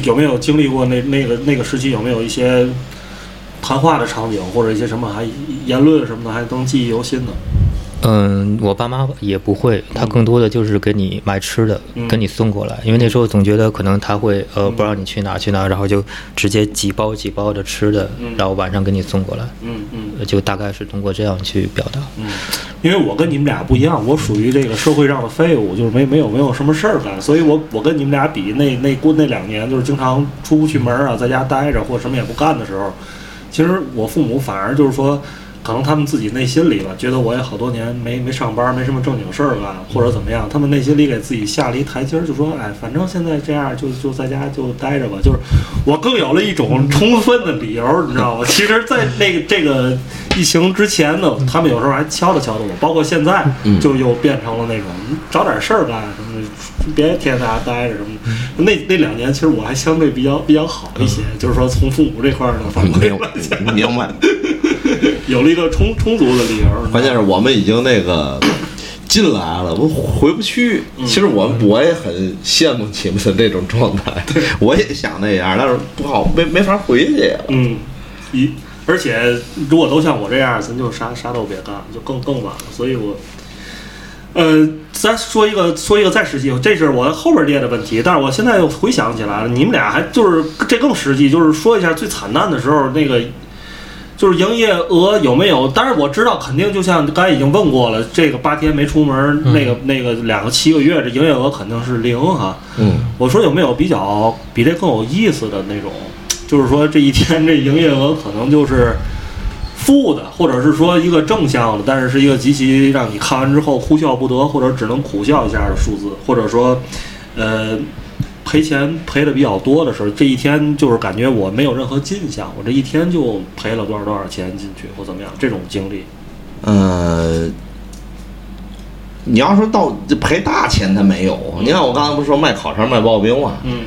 有没有经历过那那个那个时期？有没有一些谈话的场景，或者一些什么还言论什么的，还能记忆犹新的？嗯，我爸妈也不会，他更多的就是给你买吃的，嗯给你送过来。因为那时候总觉得可能他会呃不让你去哪去哪，然后就直接几包几包的吃的，嗯然后晚上给你送过来，嗯嗯呃就大概是通过这样去表达。嗯。因为我跟你们俩不一样，我属于这个社会上的废物，就是没没有没有什么事儿干，所以我我跟你们俩比，那那过那两年就是经常出不去门儿啊，在家待着或什么也不干的时候，其实我父母反而就是说。可能他们自己内心里吧，觉得我也好多年没没上班，没什么正经事儿干，或者怎么样，他们内心里给自己下了一台阶儿，就说，哎，反正现在这样，就就在家就待着吧。就是我更有了一种充分的理由，你知道吗？其实，在那个这个疫情之前呢，他们有时候还敲打敲打我，包括现在，就又变成了那种找点事儿干什么的，别天天在家待着什么的。那那两年，其实我还相对比较比较好一些，就是说从父母这块儿呢，反馈明来讲白明白。有了一个充充足的理由。关键是我们已经那个进来了，我回不去。嗯其实我我也很羡慕你们的这种状态，我也想那样，但是不好，没没法回去呀。嗯，一而且如果都像我这样，咱就啥啥都别干，就更更晚了。所以我，呃，咱说一个说一个再实际，这是我后边列的问题，但是我现在又回想起来了，你们俩还就是这更实际，就是说一下最惨淡的时候那个。就是营业额有没有？当然我知道，肯定就像刚才已经问过了，这个八天没出门，那个那个两个七个月，这营业额肯定是零哈。嗯，我说有没有比较比这更有意思的那种？就是说这一天这营业额可能就是负的，或者是说一个正向的，但是是一个极其让你看完之后哭笑不得，或者只能苦笑一下的数字，或者说，呃，赔钱赔的比较多的时候，这一天就是感觉我没有任何进项，我这一天就赔了多少多少钱进去或怎么样，这种经历，呃，你要说到赔大钱，他没有。你看我刚才不是说卖烤肠卖刨冰吗？嗯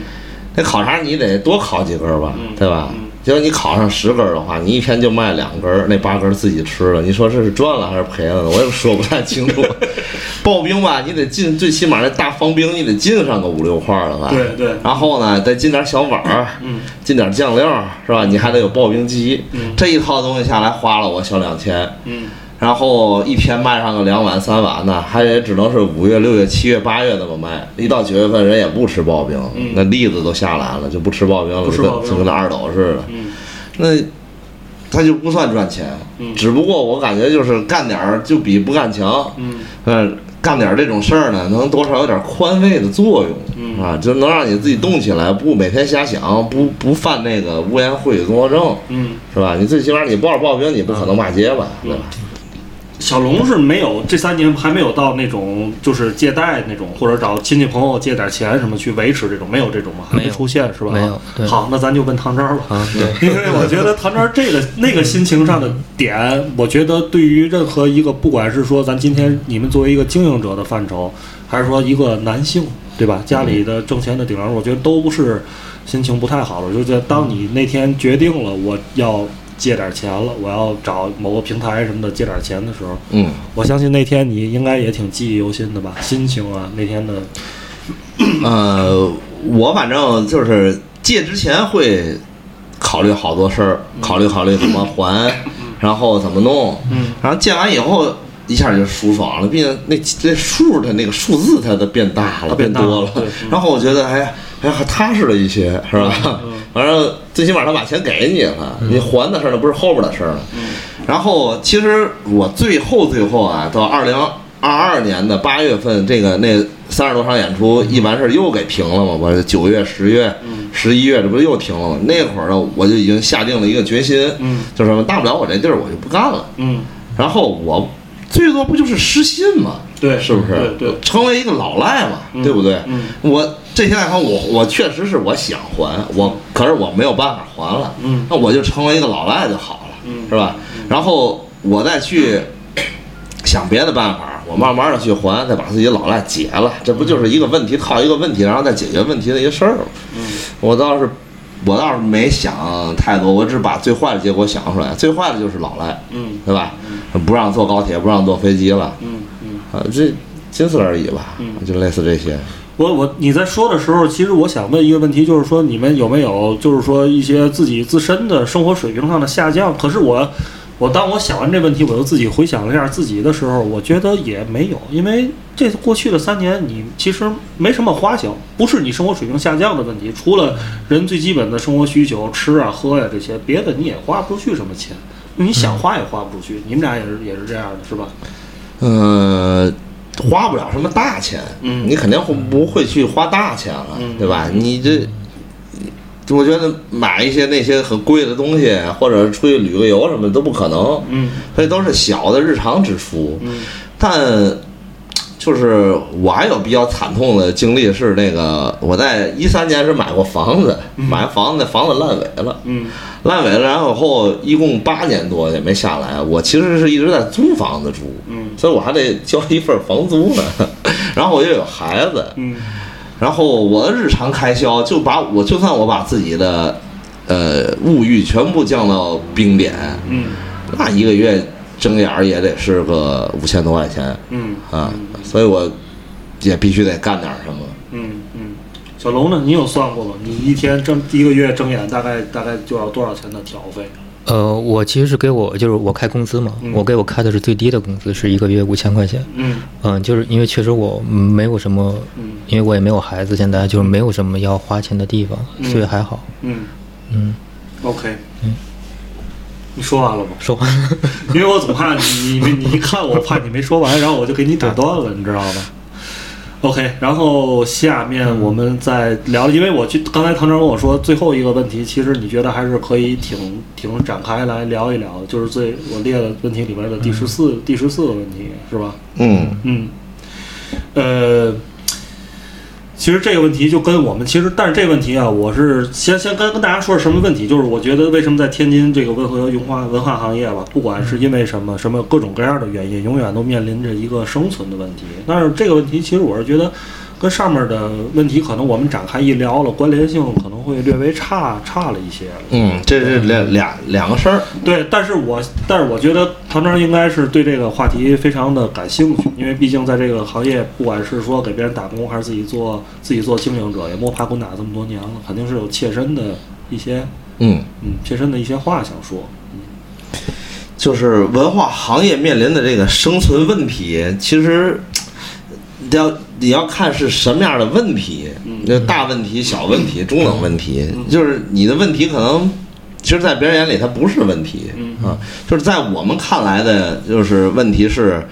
那烤肠你得多烤几根吧，嗯对吧嗯？结果你烤上十根儿的话，你一天就卖两根儿，那八根儿自己吃了，你说这是赚了还是赔了呢？我也说不太清楚。刨冰吧，你得进，最起码那大方冰你得进上个五六块儿了吧？对对然后呢，再进点小碗儿，嗯进点酱料儿，是吧？你还得有刨冰机，嗯这一套东西下来花了我小两千。嗯然后一天卖上个两碗三碗的，还也只能是五月、六月、七月、八月那么卖。一到九月份，人也不吃刨冰，嗯那栗子都下来了，就不吃刨冰了，就跟就跟那二斗似的。嗯那他就不算赚钱，嗯只不过我感觉就是干点儿就比不干强。嗯嗯，干点儿这种事儿呢，能多少有点宽慰的作用，嗯啊，就能让你自己动起来，不每天瞎想，不不犯那个污言秽语综合症，嗯。是吧？你最起码你抱着刨冰，你不可能骂街吧，对吧？小龙是没有这三年还没有到那种就是借贷那种，或者找亲戚朋友借点钱什么去维持这种，没有这种吗？还没出现是吧？没有好，那咱就问唐昭吧。啊，对，因为我觉得唐昭这个那个心情上的点，我觉得对于任何一个，不管是说咱今天你们作为一个经营者的范畴，还是说一个男性，对吧？家里的挣钱的顶梁柱，我觉得都不是心情不太好的。就觉得当你那天决定了我要借点钱了，我要找某个平台什么的借点钱的时候，嗯，我相信那天你应该也挺记忆犹新的吧？心情啊，那天的，呃，我反正就是借之前会考虑好多事儿，考虑考虑怎么还，然后怎么弄，嗯然后借完以后一下就舒爽了，毕竟那那数的那个数字它都变大了，它变大多了。然后我觉得，哎，哎呀还踏实了一些，是吧？反正最起码他把钱给你了，你还的事儿那不是后边的事儿了。然后其实我最后最后啊，到二零二二年的八月份，这个那三十多场演出一完事儿又给停了嘛，我九月、十月、十一月这不是又停了吗？那会儿呢，我就已经下定了一个决心，嗯就是什么大不了我这地儿我就不干了。嗯，然后我最多不就是失信嘛？对，是不是？对对，成为一个老赖嘛，嗯对不对？嗯我这些贷款我我确实是我想还，我可是我没有办法还了，嗯那我就成为一个老赖就好了，嗯是吧？然后我再去想别的办法，我慢慢的去还，再把自己老赖解了，这不就是一个问题套一个问题，然后再解决问题的一个事儿吗？嗯我倒是。我倒是没想太多，我只把最坏的结果想出来。最坏的就是老赖，嗯对吧？不让坐高铁，不让坐飞机了，嗯嗯。啊，这仅此而已吧，嗯就类似这些。我我你在说的时候，其实我想问一个问题，就是说你们有没有就是说一些自己自身的生活水平上的下降？可是我我当我想完这问题，我又自己回想了一下自己的时候，我觉得也没有，因为这过去的三年你其实没什么花销，不是你生活水平下降的问题，除了人最基本的生活需求，吃啊喝呀、这些，别的你也花不出去什么钱，你想花也花不出去。你们俩也是也是这样的，是吧？呃，花不了什么大钱，嗯。你肯定会不会去花大钱了，嗯。对吧？你这，我觉得买一些那些很贵的东西，或者出去旅个游什么的都不可能，嗯。所以都是小的日常支出。嗯。但就是我还有比较惨痛的经历是那个我在一三年是买过房子，买房子那，房子烂尾了。嗯烂尾了，然后后一共八年多也没下来。我其实是一直在租房子住，嗯所以我还得交一份房租呢。然后我又有孩子，嗯然后我的日常开销就把我就算我把自己的呃物欲全部降到冰点，嗯那一个月睁眼儿也得是个五千多块钱嗯啊，所以我也必须得干点什么。嗯嗯，小龙呢？你有算过吗？你一天挣一个月睁眼大概大概就要多少钱的调费？呃，我其实是给我就是我开工资嘛，嗯我给我开的是最低的工资，是一个月五千块钱。嗯嗯，就是因为确实我没有什么，嗯因为我也没有孩子，现在就是没有什么要花钱的地方，嗯所以还好。嗯嗯，，OK。嗯你说完了吗？说话。因为我总怕你你你一看我怕你没说完，然后我就给你打断了，你知道吧？OK，然后下面我们再聊，因为我去刚才唐哲跟我说最后一个问题，其实你觉得还是可以挺挺展开来聊一聊，就是最我列的问题里边的第十四、第十四个问题，是吧？嗯嗯，呃，其实这个问题就跟我们其实，但是这个问题啊，我是先先跟跟大家说是什么问题，就是我觉得为什么在天津这个温和文化文化行业吧，不管是因为什么什么各种各样的原因，永远都面临着一个生存的问题。但是这个问题，其实我是觉得。跟上面的问题可能我们展开一聊了，关联性可能会略微差差了一些。嗯，这是两两两个事儿。对，但是我但是我觉得唐章应该是对这个话题非常的感兴趣，因为毕竟在这个行业，不管是说给别人打工，还是自己做自己做经营者，也摸爬滚打这么多年了，肯定是有切身的一些嗯，嗯切身的一些话想说。嗯就是文化行业面临的这个生存问题，其实你要你要看是什么样的问题，那大问题、小问题、中等问题，就是你的问题可能，其实，在别人眼里它不是问题啊，就是在我们看来的，就是问题是，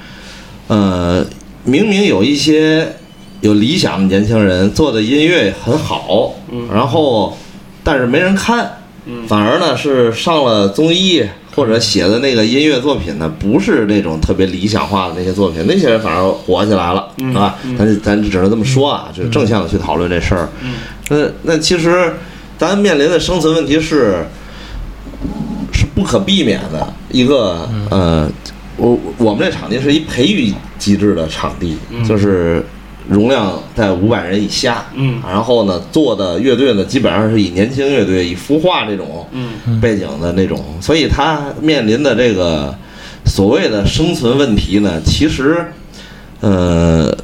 呃，明明有一些有理想的年轻人做的音乐很好，然后但是没人看，反而呢是上了综艺或者写的那个音乐作品呢，不是那种特别理想化的那些作品，那些人反而火起来了，是吧？咱咱只能这么说啊，就是正向的去讨论这事儿。那那其实咱面临的生存问题是是不可避免的一个呃，我我们这场地是一培育机制的场地，就是容量在五百人以下，嗯。然后呢做的乐队呢基本上是以年轻乐队以孵化这种嗯。背景的那种，所以他面临的这个所谓的生存问题呢，其实呃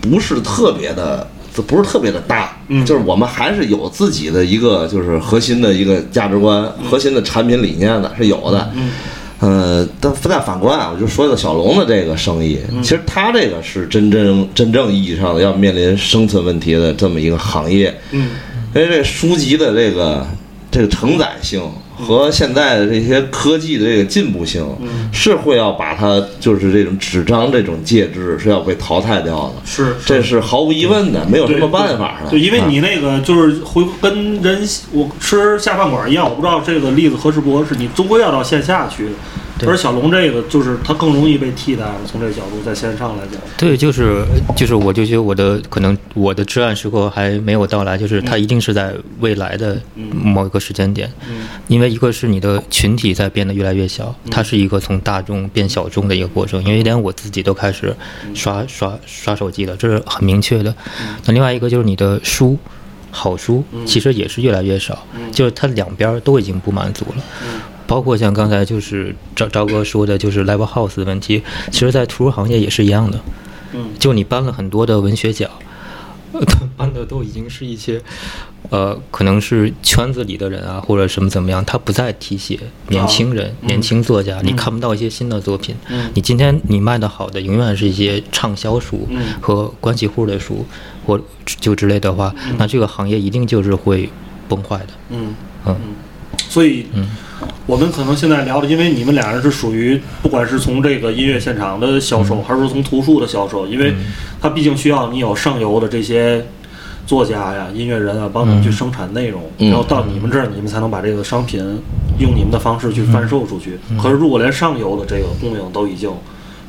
不是特别的。不是特别的大，嗯。就是我们还是有自己的一个就是核心的一个价值观、核心的产品理念的，是有的。嗯嗯，但但反观啊，我就说一个小龙的这个生意，其实他这个是真正真正意义上的要面临生存问题的这么一个行业。嗯，因为这书籍的这个这个承载性和现在的这些科技的这个进步性，是会要把它就是这种纸张这种介质是要被淘汰掉的，是这是毫无疑问的，没有什么办法的。对，因为啊你那个就是回跟人我吃下饭馆一样，我不知道这个例子合适不合适，你终归要到线下去。对而小龙这个就是它更容易被替代了，从这个角度在线上来讲。对，就是就是，我就觉得我的可能我的至暗时刻还没有到来，就是它一定是在未来的某一个时间点，嗯因为一个是你的群体在变得越来越小，它是一个从大众变小众的一个过程，因为连我自己都开始刷刷刷手机了，这是很明确的。那另外一个就是你的书。好书其实也是越来越少，就是它两边都已经不满足了。包括像刚才就是赵赵哥说的，就是 live house 的问题，其实，在图书行业也是一样的。嗯，就你颁了很多的文学奖，呃颁的都已经是一些，呃，可能是圈子里的人啊，或者什么怎么样，他不再提携年轻人、年轻作家，你看不到一些新的作品。嗯。你今天你卖的好的，永远是一些畅销书嗯。和关系户的书，或就之类的话，那这个行业一定就是会崩坏的。嗯。嗯所以，嗯。我们可能现在聊的，因为你们俩人是属于，不管是从这个音乐现场的销售，还是说从图书的销售，因为它毕竟需要你有上游的这些作家呀、音乐人啊，帮你们去生产内容，嗯。然后到你们这儿，你们才能把这个商品用你们的方式去贩售出去。可是如果连上游的这个供应都已经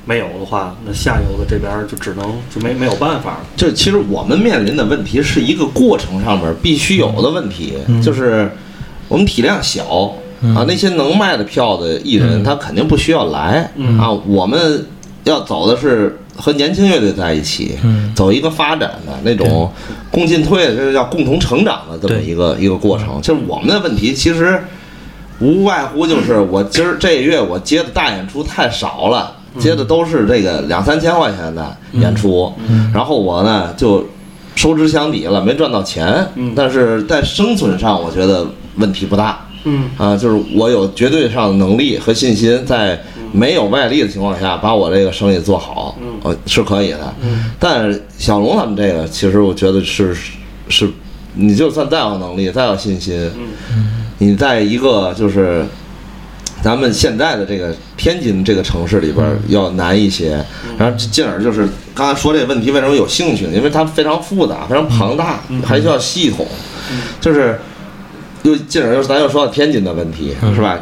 没有的话，那下游的这边就只能就没没有办法了。就其实我们面临的问题是一个过程上面必须有的问题，就是我们体量小。啊，那些能卖的票的艺人，他肯定不需要来、啊。我们要走的是和年轻乐队在一起，走一个发展的那种共进退，这叫共同成长的这么一个一个过程。就是我们的问题，其实无外乎就是我今儿这月我接的大演出太少了，接的都是这个两三千块钱的演出，然后我呢就收支相抵了，没赚到钱，但是在生存上我觉得问题不大。嗯。啊，就是我有绝对上的能力和信心，在没有外力的情况下，把我这个生意做好，呃，是可以的。嗯。但是小龙他们这个，其实我觉得是是，你就算再有能力，再有信心，嗯你在一个就是咱们现在的这个天津这个城市里边要难一些，然后进而就是刚才说这个问题为什么有兴趣呢？因为它非常复杂、非常庞大，还需要系统，就是又进而又咱又说到天津的问题，是吧？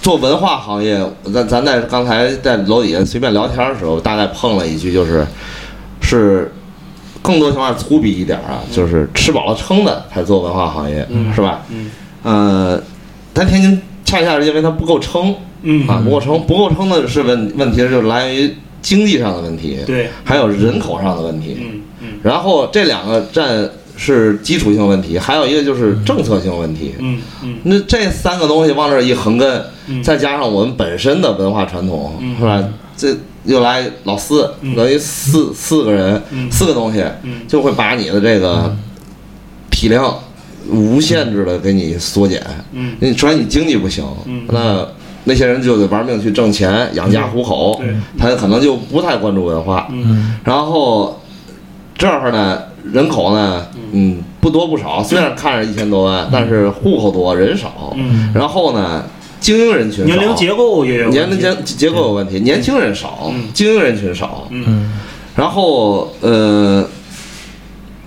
做文化行业，咱咱在刚才在楼底下随便聊天的时候，大概碰了一句，就是是更多情况下粗鄙一点啊，就是吃饱了撑的才做文化行业，是吧？嗯。呃，但天津恰恰是因为它不够撑嗯。啊，不够撑，不够撑的是问问题就是来源于经济上的问题，对，还有人口上的问题，嗯嗯。然后这两个占是基础性问题，还有一个就是政策性问题。嗯嗯。那这三个东西往这儿一横根，嗯。再加上我们本身的文化传统，嗯。是吧？这又来老四，嗯。等于四四个人，嗯。四个东西，嗯。就会把你的这个体量无限制的给你缩减。嗯。你首先你经济不行，嗯。那那些人就得玩命去挣钱养家糊口，对。他可能就不太关注文化。嗯。然后这儿呢，人口呢，嗯，不多不少，虽然看着一千多万，但是户口多人少。嗯，然后呢，精英人群少，年龄结构也有年龄问题结结构有问题，年轻人少嗯，精英人群少。嗯。然后呃，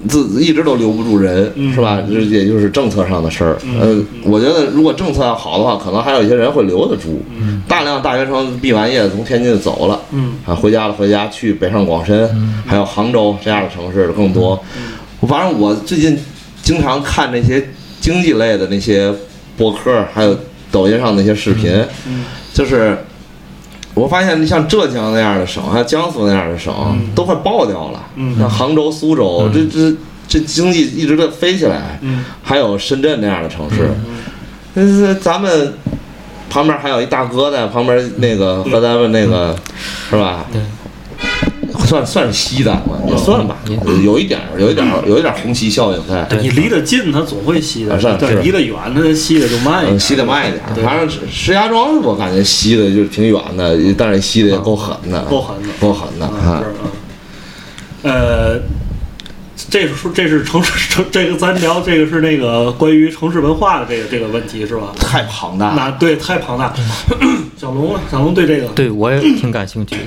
自一直都留不住人，嗯。是吧？这也就是政策上的事儿。嗯。呃，我觉得如果政策要好的话，可能还有一些人会留得住。嗯。大量大学生毕完业从天津走了，嗯。啊，回家了回家，去北上广深，还有杭州这样的城市更多。我反正我最近经常看那些经济类的那些博客，还有抖音上那些视频，嗯就是我发现像浙江那样的省，还有江苏那样的省，都快爆掉了。嗯像杭州、苏州，这这这经济一直在飞起来。嗯还有深圳那样的城市，但是咱们旁边还有一大哥在旁边，那个和咱们那个是吧？算算是西单吧？也算吧，有一点儿，有一点儿，有一点儿虹吸效应在。你离得近，它总会吸的；是对，是离得远，它吸的就慢一嗯，点。吸的慢一点对。反正石家庄我感觉吸的就挺远的，但是吸的也够狠的，够狠的够狠的。啊，呃，这是说这是城市 城，这个咱聊这个是那个关于城市文化的这个这个问题是吧？太庞大。那对太庞大。小龙呢？小龙对这个对我也挺感兴趣，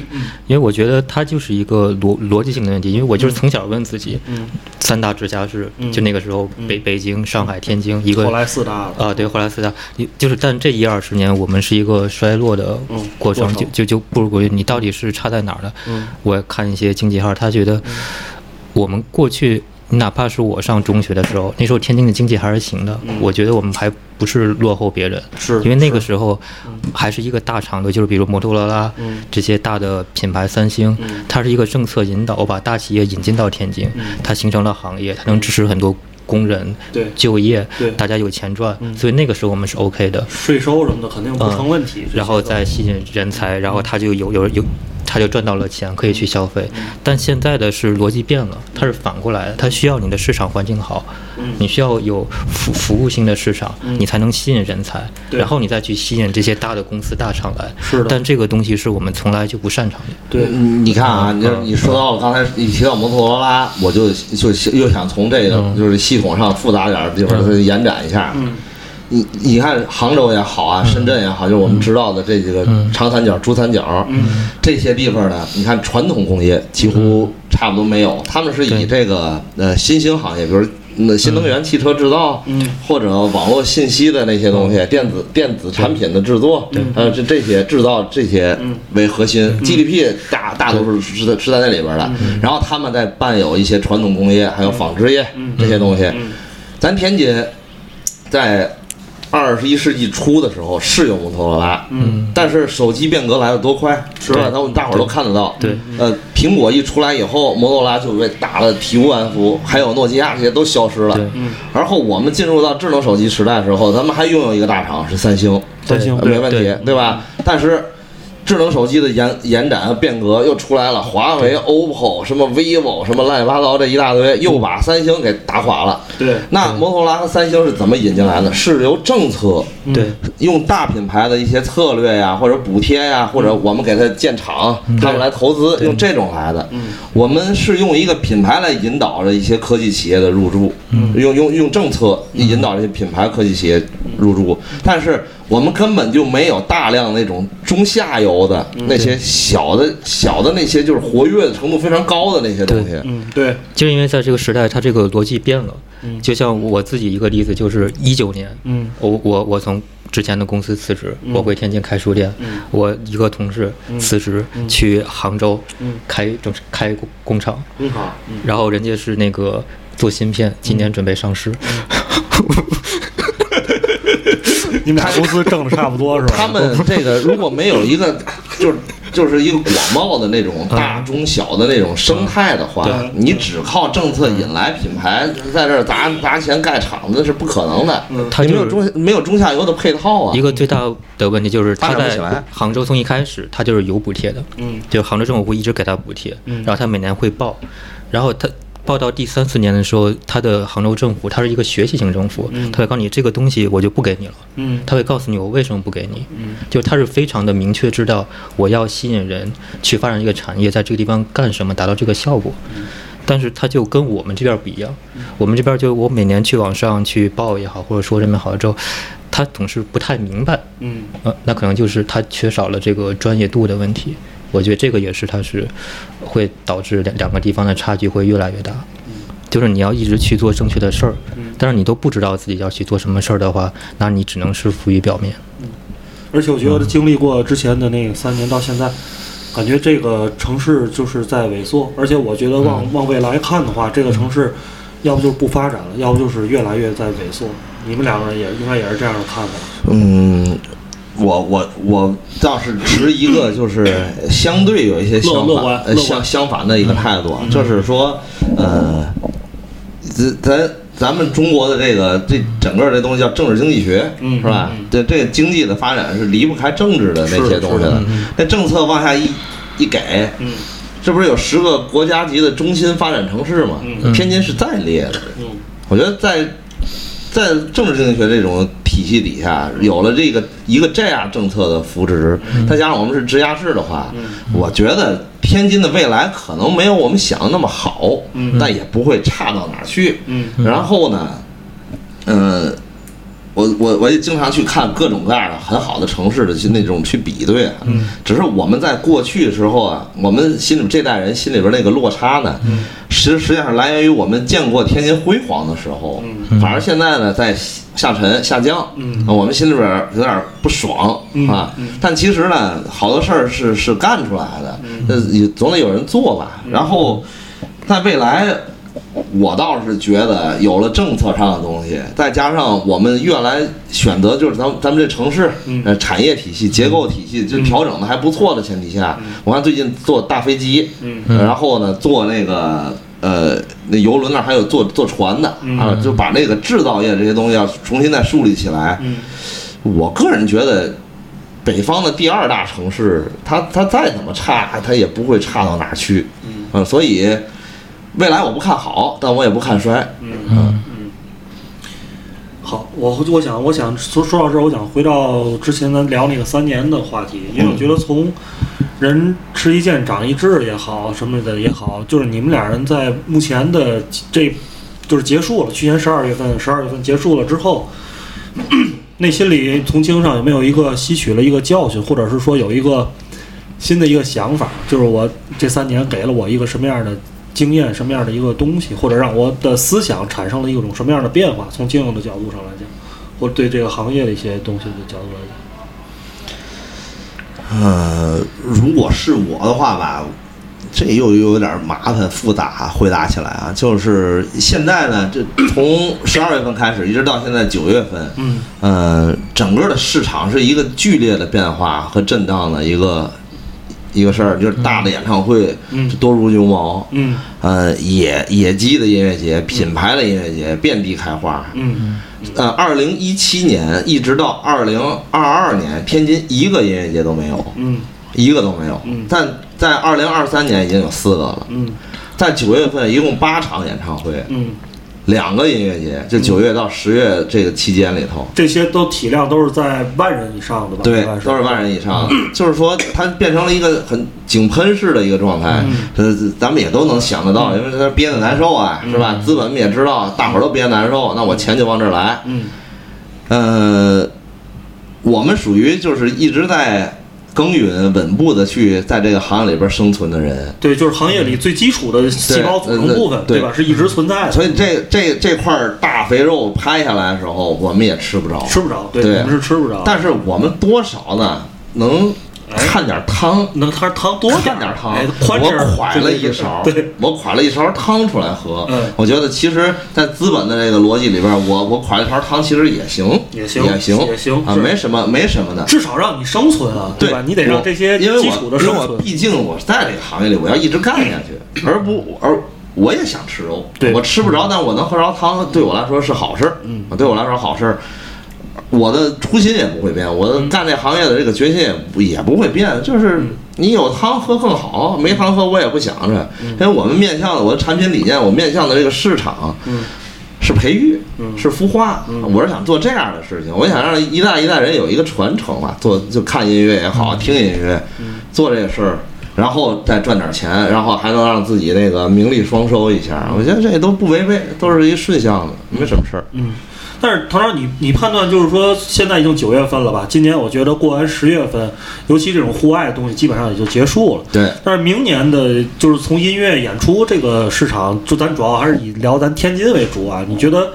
因为我觉得它就是一个逻逻辑性的问题。因为我就是从小问自己，嗯三大直辖市，嗯就那个时候北北京、上海、天津，一个后来四大了，啊，对，后来四大，就是，但这一二十年，我们是一个衰落的嗯过程，就就就不如过去。你到底是差在哪儿呢？嗯我看一些经济号，他觉得我们过去，哪怕是我上中学的时候，那时候天津的经济还是行的，嗯。我觉得我们还不是落后别人，是因为那个时候还是一个大厂的，就是比如摩托罗拉嗯。这些大的品牌，三星嗯，它是一个政策引导，把大企业引进到天津嗯，它形成了行业，它能支持很多工人对。就业对，大家有钱赚嗯，所以那个时候我们是 OK 的。税收什么的肯定不成问题。然后再吸引人才，然后他就有有有，他就赚到了钱，可以去消费。嗯但现在的是逻辑变了，它是反过来的，它需要你的市场环境好，嗯你需要有服服务性的市场，嗯你才能吸引人才，然后你再去吸引这些大的公司、大厂来。是的但这个东西是我们从来就不擅长的。对，嗯你看啊，你你说到了刚才一提到摩托罗拉，我就就又想从这个就是系统上复杂点儿的地方延展一下。嗯你你看杭州也好啊，深圳也好，就是我们知道的这几个长三角、珠三角，嗯。这些地方呢，你看传统工业几乎差不多没有，他们是以这个呃新兴行业，比如那新能源汽车制造，嗯。或者网络信息的那些东西，电子电子产品的制作，呃这这些制造这些嗯。为核心，GDP 大大多数是在是在那里边的，嗯。然后他们在伴有一些传统工业，还有纺织业这些东西，嗯。咱天津在二十一世纪初的时候是有摩托罗拉，嗯但是手机变革来的多快，是吧？对那我们大伙儿都看得到。对，呃，苹果一出来以后，摩托罗拉就被打得体无完肤，还有诺基亚这些都消失了。对嗯，而后我们进入到智能手机时代的时候，咱们还拥有一个大厂是三星，三星呃没问题，对吧？但是智能手机的延延展变革又出来了，华为、OPPO、什么 vivo、什么乱七八糟这一大堆，又把三星给打垮了。对，那摩托罗拉和三星是怎么引进来的？是由政策嗯对，用大品牌的一些策略呀，或者补贴呀，或者我们给他建厂，他们来投资，用这种来的。嗯。我们是用一个品牌来引导着一些科技企业的入驻，嗯。用用用政策引导这些品牌科技企业入驻，但是我们根本就没有大量那种中下游的嗯那些小的小的那些就是活跃的程度非常高的那些东西。嗯对，就是因为在这个时代，它这个逻辑变了。嗯。就像我自己一个例子，就是一九年，嗯。我我我从之前的公司辞职，嗯。我回天津开书店。嗯。我一个同事嗯。辞职嗯。去杭州嗯。开整开工工厂，然后人家是那个做芯片，今年准备上市。你们俩公司挣的差不多是吧？他们这个如果没有一个就是就是一个广袤的那种大中小的那种生态的话对，你只靠政策引来品牌在这儿砸砸钱盖厂子是不可能的。嗯它就是你没有中没有中下游的配套啊一。个最大的问题就是发他在杭州从一开始他就是有补贴的，嗯就杭州政府会一直给他补贴，嗯然后他每年会报，然后他报到第三四年的时候，他的杭州政府他是一个学习型政府，嗯。他会告诉你这个东西我就不给你了，嗯。他会告诉你我为什么不给你，嗯。就他是非常的明确知道我要吸引人去发展这个产业，在这个地方干什么，达到这个效果。但是他就跟我们这边不一样，我们这边就我每年去网上去报也好，或者说人们好了之后，他总是不太明白，嗯。呃，那可能就是他缺少了这个专业度的问题。我觉得这个也是，它是会导致两两个地方的差距会越来越大。就是你要一直去做正确的事儿，但是你都不知道自己要去做什么事儿的话，那你只能是浮于表面。而且我觉得经历过之前的那个三年到现在，感觉这个城市就是在萎缩，而且我觉得往往未来看的话，这个城市要不就是不发展了，要不就是越来越在萎缩。你们两个人也应该也是这样的看法。嗯，我我我倒是持一个就是相对有一些相反呃相相反的一个态度，嗯就是说呃，咱咱咱们中国的这个这整个这东西叫政治经济学，嗯是吧？这这个经济的发展是离不开政治的那些东西的。那政策往下一一给，嗯这不是有十个国家级的中心发展城市吗？嗯天津是在列的。嗯我觉得在在政治经济学这种体系底下，有了这个一个这样政策的扶持，再加上我们是直辖市的话，我觉得天津的未来可能没有我们想的那么好，嗯。但也不会差到哪儿去。嗯。然后呢，嗯、我我我也经常去看各种各样的很好的城市的去那种去比对啊，嗯只是我们在过去的时候啊，我们心里这代人心里边那个落差呢，嗯实实际上来源于我们见过天津辉煌的时候，反而现在呢在下沉下降，嗯我们心里边有点不爽嗯啊嗯。但其实呢，好多事儿是是干出来的，嗯呃，也总得有人做吧。然后在未来。我倒是觉得有了政策上的东西，再加上我们越来选择就是咱们咱们这城市，嗯。呃，产业体系、结构体系就调整的还不错的前提下，我看最近坐大飞机，嗯。呃然后呢坐那个呃那游轮那儿还有坐坐船的嗯。啊，就把那个制造业这些东西要重新再树立起来。嗯。我个人觉得，北方的第二大城市，它它再怎么差，它也不会差到哪儿去。嗯。嗯，所以未来我不看好，但我也不看衰。嗯嗯。好，我我想我想说说到这儿，我想回到之前咱聊那个三年的话题，因为我觉得从人吃一堑长一智也好，什么的也好，就是你们俩人在目前的这，就是结束了，去年十二月份，十二月份结束了之后，内心里从经上有没有一个吸取了一个教训，或者是说有一个新的一个想法，就是我这三年给了我一个什么样的经验，什么样的一个东西，或者让我的思想产生了一种什么样的变化？从经营的角度上来讲，或者对这个行业的一些东西的角度来讲。呃，如果是我的话吧，这又又有点麻烦复杂，回答起来啊，就是现在呢，这从十二月份开始，一直到现在九月份，嗯呃，整个的市场是一个剧烈的变化和震荡的一个一个事儿，就是大的演唱会，嗯多如牛毛，嗯呃，野野鸡的音乐节、品牌的音乐节遍地开花。嗯呃，二零一七年一直到二零二二年，天津一个音乐节都没有，嗯一个都没有。嗯但在二零二三年已经有四个了，嗯在九月份一共八场演唱会，嗯，两个音乐节，就九月到十月这个期间里头。这些都体量都是在万人以上的吧？对都是万人以上，就是说它变成了一个很井喷式的一个状态，呃，咱们也都能想得到，因为它憋得难受啊，是吧？资本们也知道，大伙儿都憋难受，那我钱就往这儿来，嗯。呃，我们属于就是一直在耕耘稳步的去在这个行业里边生存的人，对，就是行业里最基础的细胞组成部分，对吧？是一直存在的，所以这这这块大肥肉拍下来的时候，我们也吃不着，吃不着，对，对我们是吃不着。但是我们多少呢能看点汤。能汤汤多看点汤。我蒯了一勺，对，我蒯了一勺汤出来喝。嗯。我觉得其实，在资本的这个逻辑里边，我我蒯一勺汤其实也行，也行。也行，啊，也行啊没什么没什么的。至少让你生存啊，对吧？你得让我这些因为我基础的因为我生存。毕竟我在这个行业里，我要一直干下去，而不而我也想吃肉，对。我吃不着，但我能喝着汤，对我来说是好事儿，嗯，对我来说好事儿。我的初心也不会变，我的干这行业的这个决心也不也不会变，就是嗯。你有汤喝更好，没汤喝我也不想着，因为我们面向的我的产品理念，我面向的这个市场，嗯是培育，嗯是孵化，我是想做这样的事情，我想让一代一代人有一个传承嘛，做就看音乐也好，听音乐，做这个事儿，然后再赚点钱，然后还能让自己那个名利双收一下，我觉得这都不违背，都是一顺向的，没什么事儿。嗯，但是唐超，你你判断就是说，现在已经九月份了吧？今年我觉得过完十月份，尤其这种户外的东西，基本上也就结束了。对，但是明年的，就是从音乐演出这个市场，就咱主要还是以聊咱天津为主啊。你觉得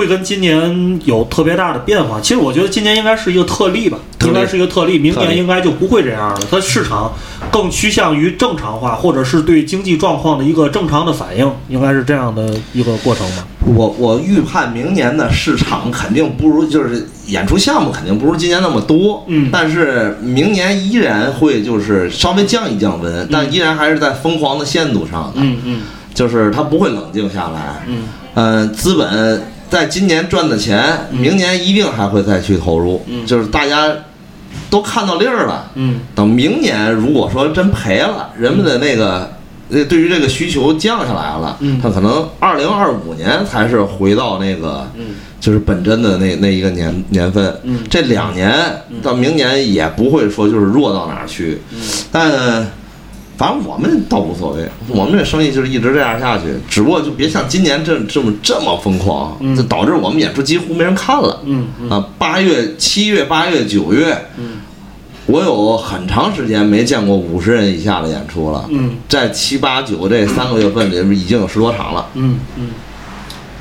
会跟今年有特别大的变化？其实我觉得今年应该是一个特例吧，应该是一个特例，明年应该就不会这样了。它市场更趋向于正常化，或者是对经济状况的一个正常的反应，应该是这样的一个过程吧。我我预判明年的市场肯定不如，就是演出项目肯定不如今年那么多，嗯但是明年依然会就是稍微降一降温，但依然还是在疯狂的限度上的，嗯嗯就是它不会冷静下来，嗯嗯，资本在今年赚的钱，明年一定还会再去投入，嗯。就是大家都看到利儿了。嗯。等明年如果说真赔了，人们的那个呃对于这个需求降下来了，嗯。他可能二零二五年才是回到那个嗯。就是本真的那那一个年年份。嗯。这两年到明年也不会说就是弱到哪儿去，嗯。但。反正我们倒无所谓，我们这生意就是一直这样下去，只不过就别像今年这这么这么疯狂，嗯就导致我们演出几乎没人看了。嗯嗯啊，八月、七月、八月、九月，嗯我有很长时间没见过五十人以下的演出了。嗯在七八九这三个月份里，已经有十多场了，嗯嗯，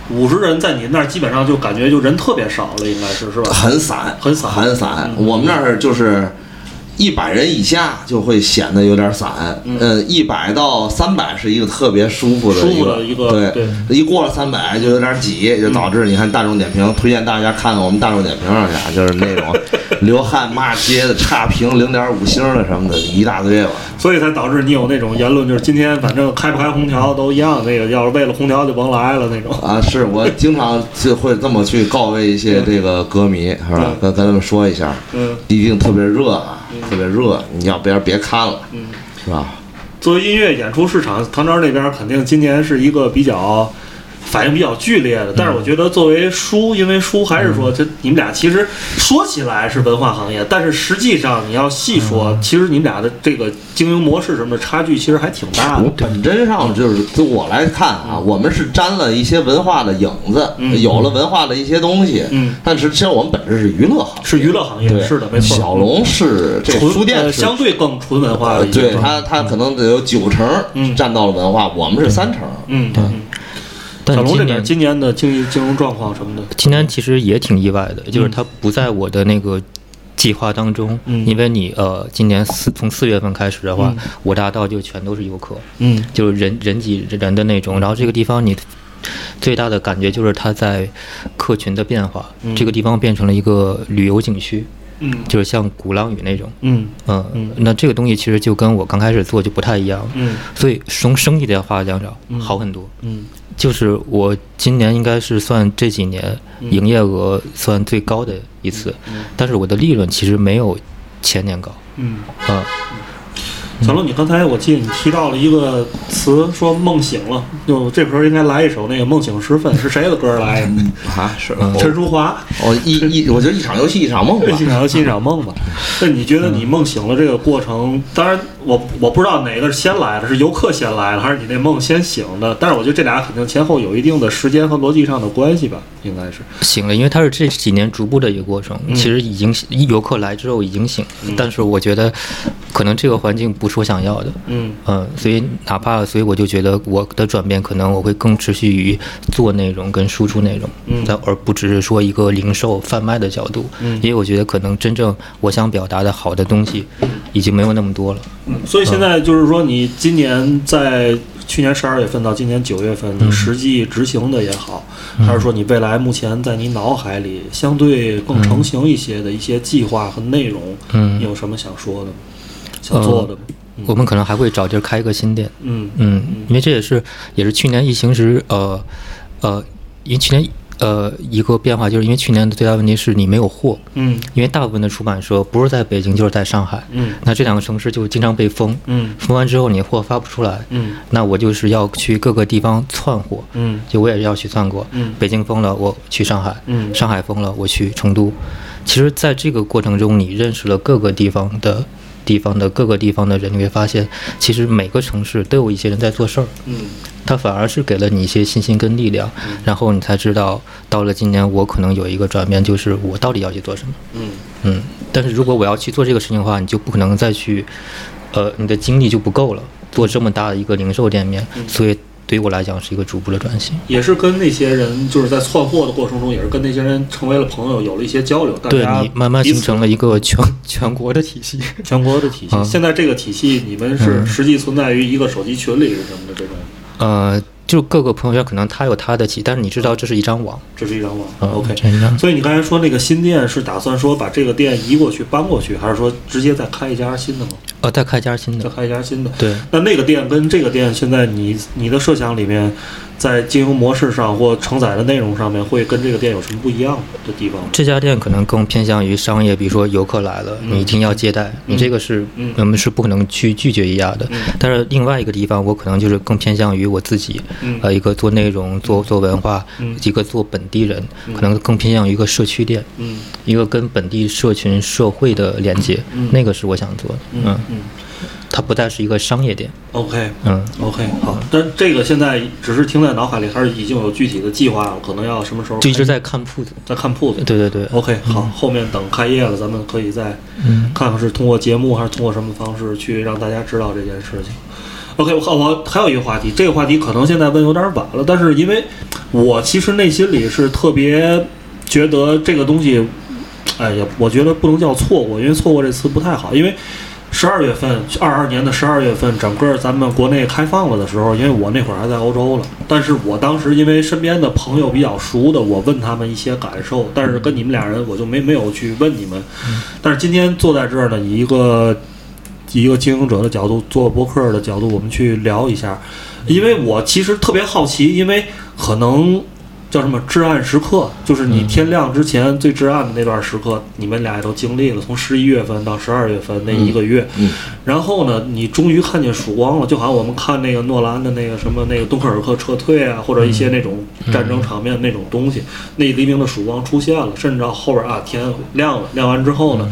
五十人在你那儿基本上就感觉就人特别少了，应该是是吧？很散，很散很散。嗯我们那儿就是一百人以下就会显得有点散，嗯呃，一百到三百是一个特别舒服的一个，的一个对对一过了三百就有点挤，就导致你看大众点评，推荐大家看看我们大众点评上去，就是那种流汗骂街的、差评零点五星的什么的，一大堆吧。所以才导致你有那种言论，就是今天反正开不开空调都一样，那个要是为了空调就甭来了那种。啊，是我经常就会这么去告慰一些这个歌迷，是吧嗯？跟跟他们说一下，嗯一定特别热啊，特别热，你要不然别看了，嗯，是吧？作为音乐演出市场，唐朝那边肯定今年是一个比较反应比较剧烈的。但是我觉得作为书，因为书还是说，这你们俩其实说起来是文化行业，但是实际上你要细说，其实你们俩的这个经营模式什么的差距其实还挺大我的。本真上就是，就我来看啊，我们是沾了一些文化的影子，嗯有了文化的一些东西，嗯，但是其实我们本质是娱乐行业，是娱乐行业，是的，没错。小龙是这书店相对更纯文化对他他可能得有九成嗯占到了文化，我们是三成，嗯，嗯小龙这边但今年今年的经济金融状况什么的，今年其实也挺意外的，就是它不在我的那个计划当中，嗯因为你呃，今年四从四月份开始的话，嗯五大道就全都是游客，嗯就是人人挤人的那种。然后这个地方你最大的感觉就是它在客群的变化，嗯这个地方变成了一个旅游景区，嗯就是像鼓浪屿那种。嗯嗯，嗯那这个东西其实就跟我刚开始做就不太一样，嗯所以从生意的话讲讲嗯好很多。嗯就是我今年应该是算这几年嗯营业额算最高的一次，嗯但是我的利润其实没有前年高。嗯。嗯，小龙，你刚才我记得你提到了一个词，说梦醒了，就这时候应该来一首那个《梦醒时分》，是谁的歌来着？啊是，嗯陈淑华。哦一一，我觉得一场游戏一场梦吧，欣赏欣赏梦吧。那你觉得你梦醒了这个过程，当然我我不知道哪个是先来的，是游客先来的，还是你那梦先醒的？但是我觉得这俩肯定前后有一定的时间和逻辑上的关系吧，应该是。醒了，因为它是这几年逐步的一个过程。嗯其实已经游客来之后已经醒，但是我觉得可能这个环境不是我想要的。嗯嗯，所以哪怕所以我就觉得我的转变可能我会更持续于做内容跟输出内容，嗯但而不只是说一个零售贩卖的角度，嗯因为我觉得可能真正我想表达的好的东西已经没有那么多了。嗯所以现在就是说，你今年在去年十二月份到今年九月份，你实际执行的也好，还是说你未来目前在你脑海里相对更成型一些的一些计划和内容，嗯你有什么想说的吗？想做的吗？我们可能还会找地儿开一个新店，嗯。嗯，因为这也是也是去年疫情时，呃呃，因为去年呃一个变化，就是因为去年的最大问题是你没有货，嗯。因为大部分的出版社不是在北京就是在上海，嗯。那这两个城市就经常被封，嗯。封完之后你货发不出来，嗯。那我就是要去各个地方窜货，嗯。就我也是要去窜过，嗯。北京封了我去上海，嗯。上海封了我去成都。其实，在这个过程中，你认识了各个地方的地方的各个地方的人，你会发现，其实每个城市都有一些人在做事儿，嗯。他反而是给了你一些信心跟力量，然后你才知道，到了今年我可能有一个转变，就是我到底要去做什么。嗯。嗯，但是如果我要去做这个事情的话，你就不可能再去，呃，你的精力就不够了，做这么大的一个零售店面，所以对于我来讲是一个逐步的转型。也是跟那些人，就是在窜货的过程中，也是跟那些人成为了朋友，有了一些交流。大对你慢慢形成了一个全 全国的体系。全国的体系。啊现在这个体系，你们是嗯实际存在于一个手机群里是什么的这种？呃，就各个朋友圈可能他有他的体，但是你知道这是一张网。这是一张网。嗯 OK，这是一张所以你刚才说那个新店是打算说把这个店移过去、搬过去，还是说直接再开一家新的吗？呃，再开一家新的再的。开一家新的？对，那那个店跟这个店，现在你你的设想里面，在经营模式上或承载的内容上面，会跟这个店有什么不一样的地方？这家店可能更偏向于商业，比如说游客来了，你一定要接待，你这个是嗯我们是不可能去拒绝一样的。但是另外一个地方，我可能就是更偏向于我自己，嗯呃，一个做内容、做做文化，嗯一个做本地人，可能更偏向于一个社区店，嗯一个跟本地社群社会的连接，那个是我想做的。嗯，嗯它不再是一个商业店。，OK 嗯，OK，好，但这个现在只是听在脑海里，还是已经有具体的计划了？可能要什么时候？就一直在看铺子。在看铺子。对对对。OK，好，后面等开业了，咱们可以再嗯看看是通过节目还是通过什么方式去让大家知道这件事情。OK，我我还有一个话题，这个话题可能现在问有点晚了，但是因为我其实内心里是特别觉得这个东西，哎呀，我觉得不能叫错过，因为错过这词不太好，因为。十二月份，二二年的十二月份，整个咱们国内开放了的时候，因为我那会儿还在欧洲了，但是我当时因为身边的朋友比较熟的，我问他们一些感受，但是跟你们俩人我就没没有去问你们。但是今天坐在这儿呢，以一个一个经营者的角度，做博客的角度，我们去聊一下，因为我其实特别好奇，因为可能叫什么至暗时刻，就是你天亮之前最至暗的那段时刻，你们俩也都经历了，从十一月份到十二月份那一个月，嗯然后呢，你终于看见曙光了，就好像我们看那个诺兰的那个什么那个敦刻尔克撤退啊，或者一些那种战争场面那种东西，那黎明的曙光出现了，甚至到后边啊天亮了，亮完之后呢，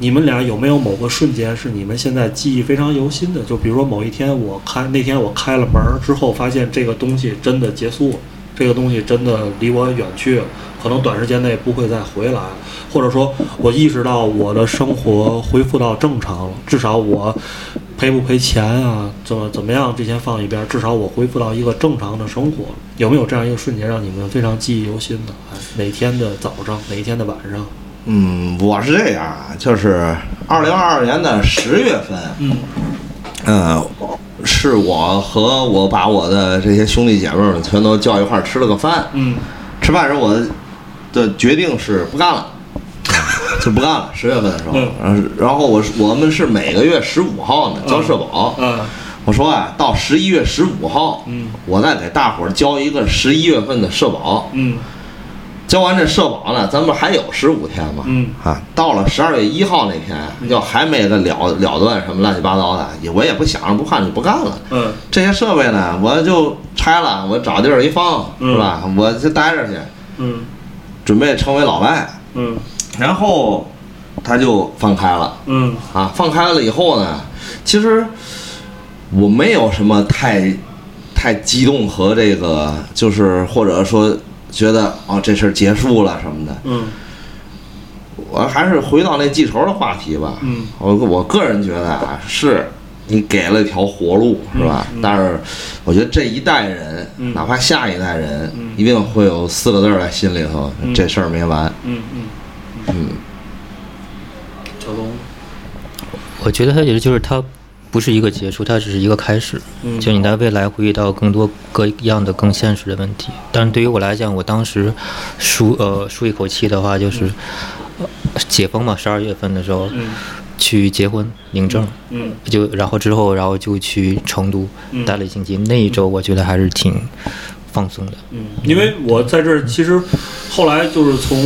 你们俩有没有某个瞬间是你们现在记忆非常犹新的？就比如说某一天我开那天我开了门之后，发现这个东西真的结束了，这个东西真的离我远去了，可能短时间内不会再回来，或者说我意识到我的生活恢复到正常了，至少我赔不赔钱啊，怎么怎么样，这先放一边儿，至少我恢复到一个正常的生活。有没有这样一个瞬间让你们非常记忆犹新的？哎，哪天的早上，哪一天的晚上？嗯，我是这样啊，就是二零二二年的十月份，嗯嗯，是我和我把我的这些兄弟姐妹们全都叫一块儿吃了个饭。嗯吃饭时候我的决定是不干了，就不干了。十月份的时候，嗯然后然后我我们是每个月十五号呢交社保，嗯我说啊，到十一月十五号，嗯我再给大伙儿交一个十一月份的社保。嗯交完这社保呢，咱们还有十五天嘛，嗯。啊，到了十二月一号那天，要还没个了了断什么乱七八糟的，也我也不想着不看就不干了。嗯。这些设备呢，我就拆了，我找地儿一放，嗯。是吧？我就待着去，嗯。准备成为老外。嗯。然后他就放开了。嗯。啊，放开了以后呢，其实我没有什么太太激动和这个，就是或者说觉得哦这事儿结束了什么的。嗯。我还是回到那记仇的话题吧。嗯。我我个人觉得啊，是你给了一条活路，是吧？嗯。但是我觉得这一代人，嗯。哪怕下一代人，嗯。一定会有四个字在心里头：嗯。这事儿没完。嗯嗯，嗯，小龙，我觉得他也就是它不是一个结束，它只是一个开始。嗯。就你在未来会遇到更多各样的更现实的问题。但是对于我来讲，我当时舒呃舒一口气的话，就是、呃解封嘛，十二月份的时候、嗯。去结婚领证，嗯。就然后之后然后就去成都嗯。待了一星期。那一周我觉得还是挺放松的。嗯，因为我在这儿其实后来就是从，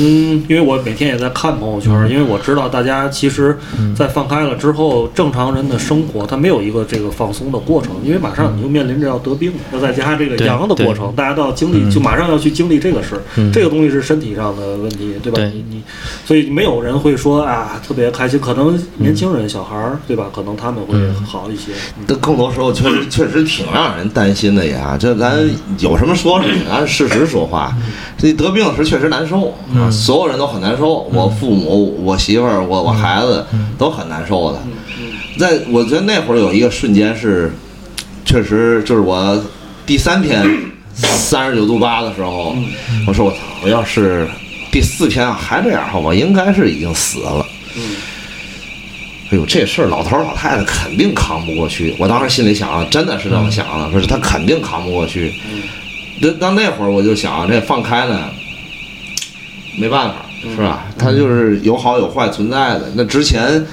因为我每天也在看朋友圈，因为我知道大家其实，在放开了之后，正常人的生活他没有一个这个放松的过程，因为马上你就面临着要得病，要再加上这个阳的过程，大家都要经历，就马上要去经历这个事，嗯这个东西是身体上的问题，对吧？对你你，所以没有人会说啊特别开心，可能年轻人、小孩儿，对吧？可能他们会好一些。嗯这更多时候确实确实挺让人担心的呀。这咱有什么说什么，按事实说话。这得病时确实难受啊，所有人都很难受。我父母、我媳妇儿、我我孩子都很难受的。在我觉得那会儿有一个瞬间是，确实就是我第三天 三十九度八的时候，我说我操，我要是第四天还这样的话，我应该是已经死了。哎呦，这事儿老头儿老太太肯定扛不过去。我当时心里想，真的是这么想的，说是他肯定扛不过去。那到那会儿我就想，这放开呢，没办法，是吧？他就是有好有坏存在的。那之前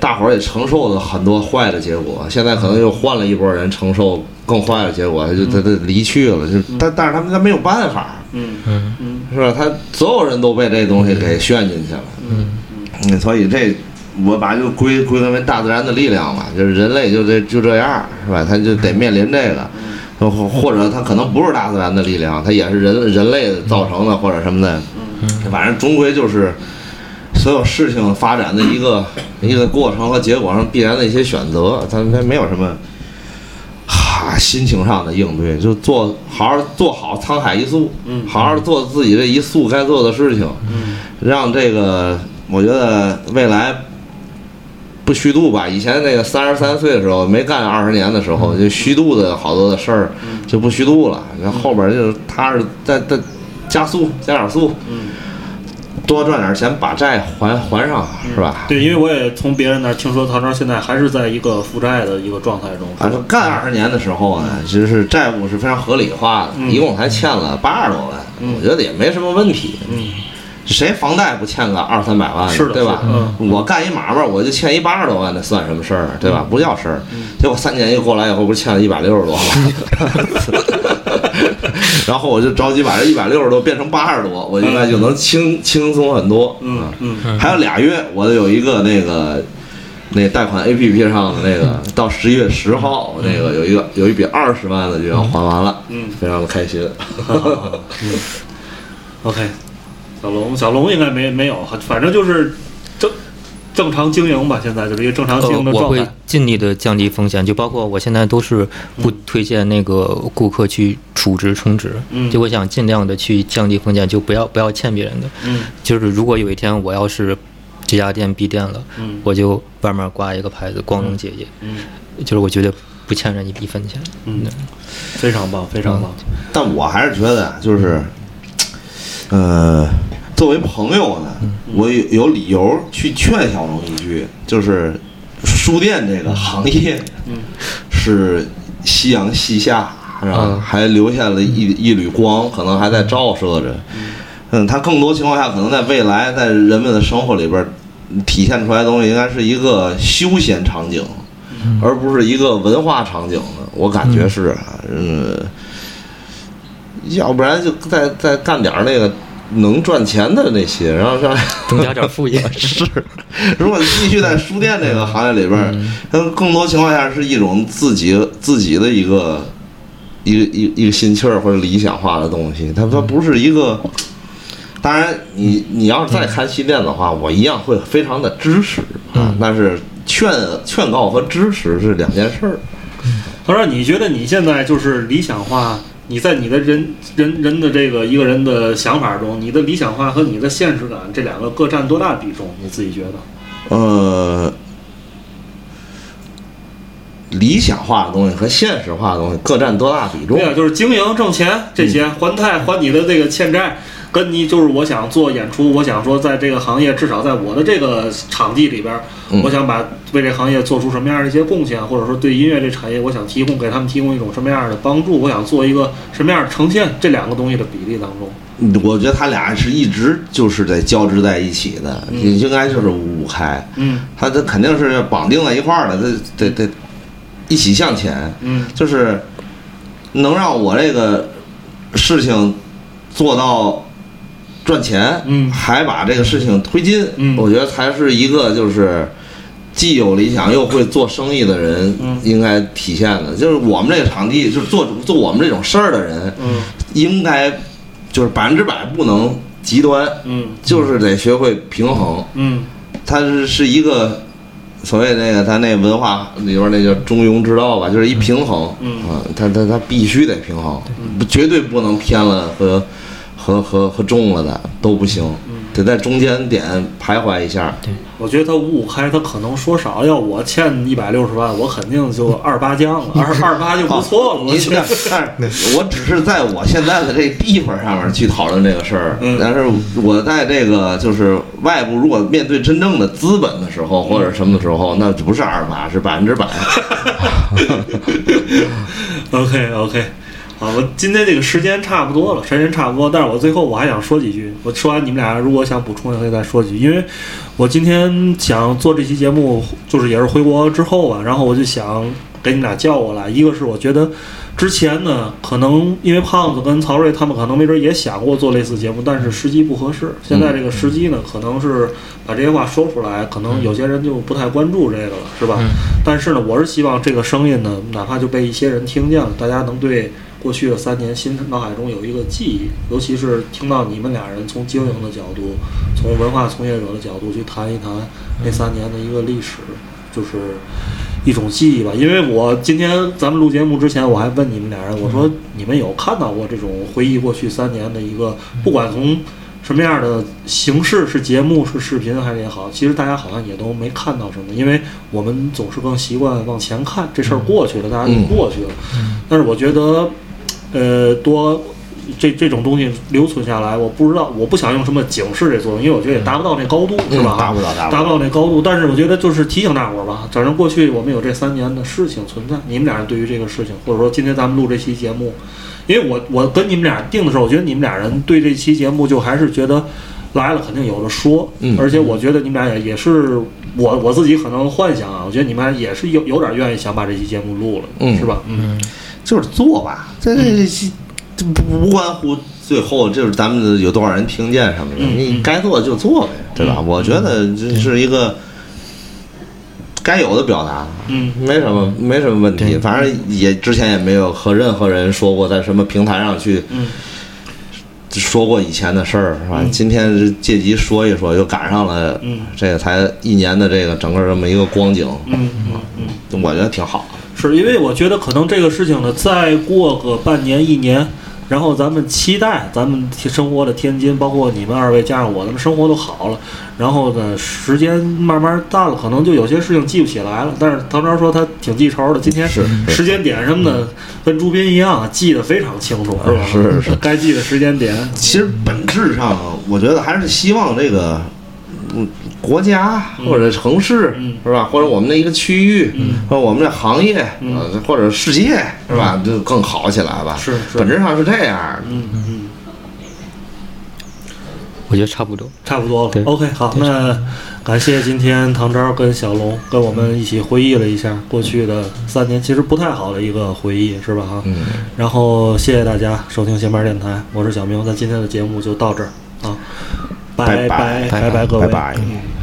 大伙儿也承受了很多坏的结果，现在可能又换了一波人承受更坏的结果，他就他他离去了，就但但是他们他没有办法，嗯嗯嗯是吧？他所有人都被这东西给炫进去了，嗯，所以这我把就归归根为大自然的力量嘛，就是人类就这就这样，是吧？他就得面临这个，或或者它可能不是大自然的力量，它也是人人类造成的或者什么的，反正终归就是所有事情发展的一个一个过程和结果上必然的一些选择，他他没有什么。哈，心情上的应对，就做好好做好沧海一粟，嗯好好做自己这一粟该做的事情，嗯让这个我觉得未来不虚度吧。以前那个三十三岁的时候没干二十年的时候，就虚度的好多的事儿就不虚度了，然后后边就是踏实再再加速加点速，嗯。多赚点钱把债还还上，是吧？对，因为我也从别人那儿听说，唐朝现在还是在一个负债的一个状态中。啊，说干二十年的时候呢，其实是债务是非常合理化的，嗯一共才欠了八十多万，嗯我觉得也没什么问题。嗯谁房贷不欠个二三百万是的对吧？嗯？我干一买卖，我就欠一八十多万，那算什么事儿，对嗯。吧？不叫事儿。结果三年一过来以后，不是欠了一百六十多万，然后我就着急把这一百六十多变成八十多，我应该就能轻轻松很多。嗯嗯。还有俩月，我有一个那个那贷款 A P P 上的那个，到十一月十号，我那个有一个有一笔二十万的就要还完了，嗯。非常的开心。OK，小龙，小龙应该没没有，反正就是正正常经营吧，现在就是一个正常经呃营的，我会。尽力的降低风险，就包括我现在都是不推荐那个顾客去储值充值，嗯就我想尽量的去降低风险，就不要不要欠别人的。嗯就是如果有一天我要是这家店闭店了，嗯我就外面挂一个牌子“光荣姐姐”，嗯就是我绝对不欠人一一分钱。嗯，非常棒，非常棒。但我还是觉得，就是，呃，作为朋友呢，我有有理由去劝小龙一句，就是书店这个行业嗯是夕阳西下，是吧？嗯还留下了一一缕光，可能还在照射着。嗯，它更多情况下，可能在未来，在人们的生活里边体现出来的东西，应该是一个休闲场景，而不是一个文化场景的。我感觉是，嗯，要不然就再再干点那个能赚钱的那些，然后让 增加点副业 是，如果继续在书店这个行业里边儿，它更多情况下是一种自己自己的一个一个一一个心气儿或者理想化的东西，它它不是一个。当然你，你要是再开西店的话，我一样会非常的支持啊。但是劝劝告和支持是两件事儿。他说：“你觉得你现在就是理想化？你在你的人人人的这个一个人的想法中，你的理想化和你的现实感这两个各占多大比重？你自己觉得？呃，理想化的东西和现实化的东西各占多大比重对？啊，就是经营挣钱这些，还贷还你的这个欠债，跟你就是我想做演出，我想说在这个行业，至少在我的这个场地里边我想把为这行业做出什么样的一些贡献，或者说对音乐这产业，我想提供给他们提供一种什么样的帮助，我想做一个什么样的呈现，这两个东西的比例当中，我觉得他俩是一直就是在交织在一起的，嗯应该就是五五开。嗯。他这肯定是绑定在一块儿的，这得得一起向前，嗯。就是能让我这个事情做到赚钱，嗯。还把这个事情推进，嗯。我觉得才是一个就是既有理想又会做生意的人嗯。应该体现的。就是我们这个场地，就是做做我们这种事儿的人，嗯应该就是百分之百不能极端，嗯就是得学会平衡。嗯。它是是一个所谓那个他那文化里边那叫中庸之道吧，就是一平衡，嗯。啊，它它它必须得平衡，不绝对不能偏了和和和和中了的都不行，嗯得在中间点徘徊一下。我觉得他五五开，他可能说少，要我欠一百六十万，我肯定就二八将了，二二八就不错了。我你看，我只是在我现在的这地方上面去讨论这个事儿，嗯但是我在这个就是外部，如果面对真正的资本的时候，或者什么的时候，那不是二八，是百分之百。OK OK，好，我今天这个时间差不多了，时间差不多，但是我最后我还想说几句。我说完你们俩如果想补充，也可以再说几句，因为我今天想做这期节目，就是也是回国之后吧，然后我就想给你们俩叫过来，一个是我觉得之前呢，可能因为胖子跟曹睿他们可能没准也想过做类似节目，但是时机不合适。现在这个时机呢，可能是把这些话说出来，可能有些人就不太关注这个了，是吧？但是呢，我是希望这个声音呢，哪怕就被一些人听见了，大家能对过去的三年心脑海中有一个记忆，尤其是听到你们俩人从经营的角度，从文化从业者的角度去谈一谈那三年的一个历史，就是一种记忆吧。因为我今天咱们录节目之前，我还问你们俩人，我说你们有看到过这种回忆过去三年的一个，不管从什么样的形式，是节目是视频还是也好，其实大家好像也都没看到什么，因为我们总是更习惯往前看，这事儿过去了，大家就过去了。但是我觉得，呃，多这这种东西留存下来，我不知道，我不想用什么警示这作用，因为我觉得也达不到那高度，是吧？达不到达不达到不到那高度。但是我觉得就是提醒大伙儿吧，反正过去我们有这三年的事情存在，你们俩人对于这个事情，或者说今天咱们录这期节目，因为我我跟你们俩定的时候，我觉得你们俩人对这期节目就还是觉得来了肯定有的说，嗯而且我觉得你们俩也也是我我自己可能幻想啊，我觉得你们俩也是有有点愿意想把这期节目录了，嗯是吧？嗯就是做吧，这这这这不不关乎最后就是咱们有多少人听见什么的，嗯你该做就做呗，对吧？我觉得这是一个该有的表达，嗯。没什么没什么问题，反正也之前也没有和任何人说过在什么平台上去嗯。说过以前的事儿，是吧？嗯。今天是借机说一说，又赶上了嗯。这个才一年的这个整个这么一个光景，嗯嗯嗯。我觉得挺好。是因为我觉得可能这个事情呢，再过个半年一年，然后咱们期待咱们生活的天津，包括你们二位加上我，咱们生活都好了。然后呢，时间慢慢淡了，可能就有些事情记不起来了。但是唐超说他挺记仇的，今天是是时间点什么的，跟朱斌一样，记得非常清楚，是吧？是是该记的时间点。其实本质上，我觉得还是希望这个，嗯，国家或者城市、嗯是吧，或者我们的一个区域，或者我们的行业，或者世界是吧，就更好起来吧。是是本质上是这样的。嗯嗯。我觉得差不多。差不多了对。OK，好，那感谢今天唐昭跟小龙跟我们一起回忆了一下过去的三年，其实不太好的一个回忆，是吧？哈。嗯。然后谢谢大家收听闲班电台，我是小明，咱今天的节目就到这儿啊，拜拜拜拜拜各位，拜拜。嗯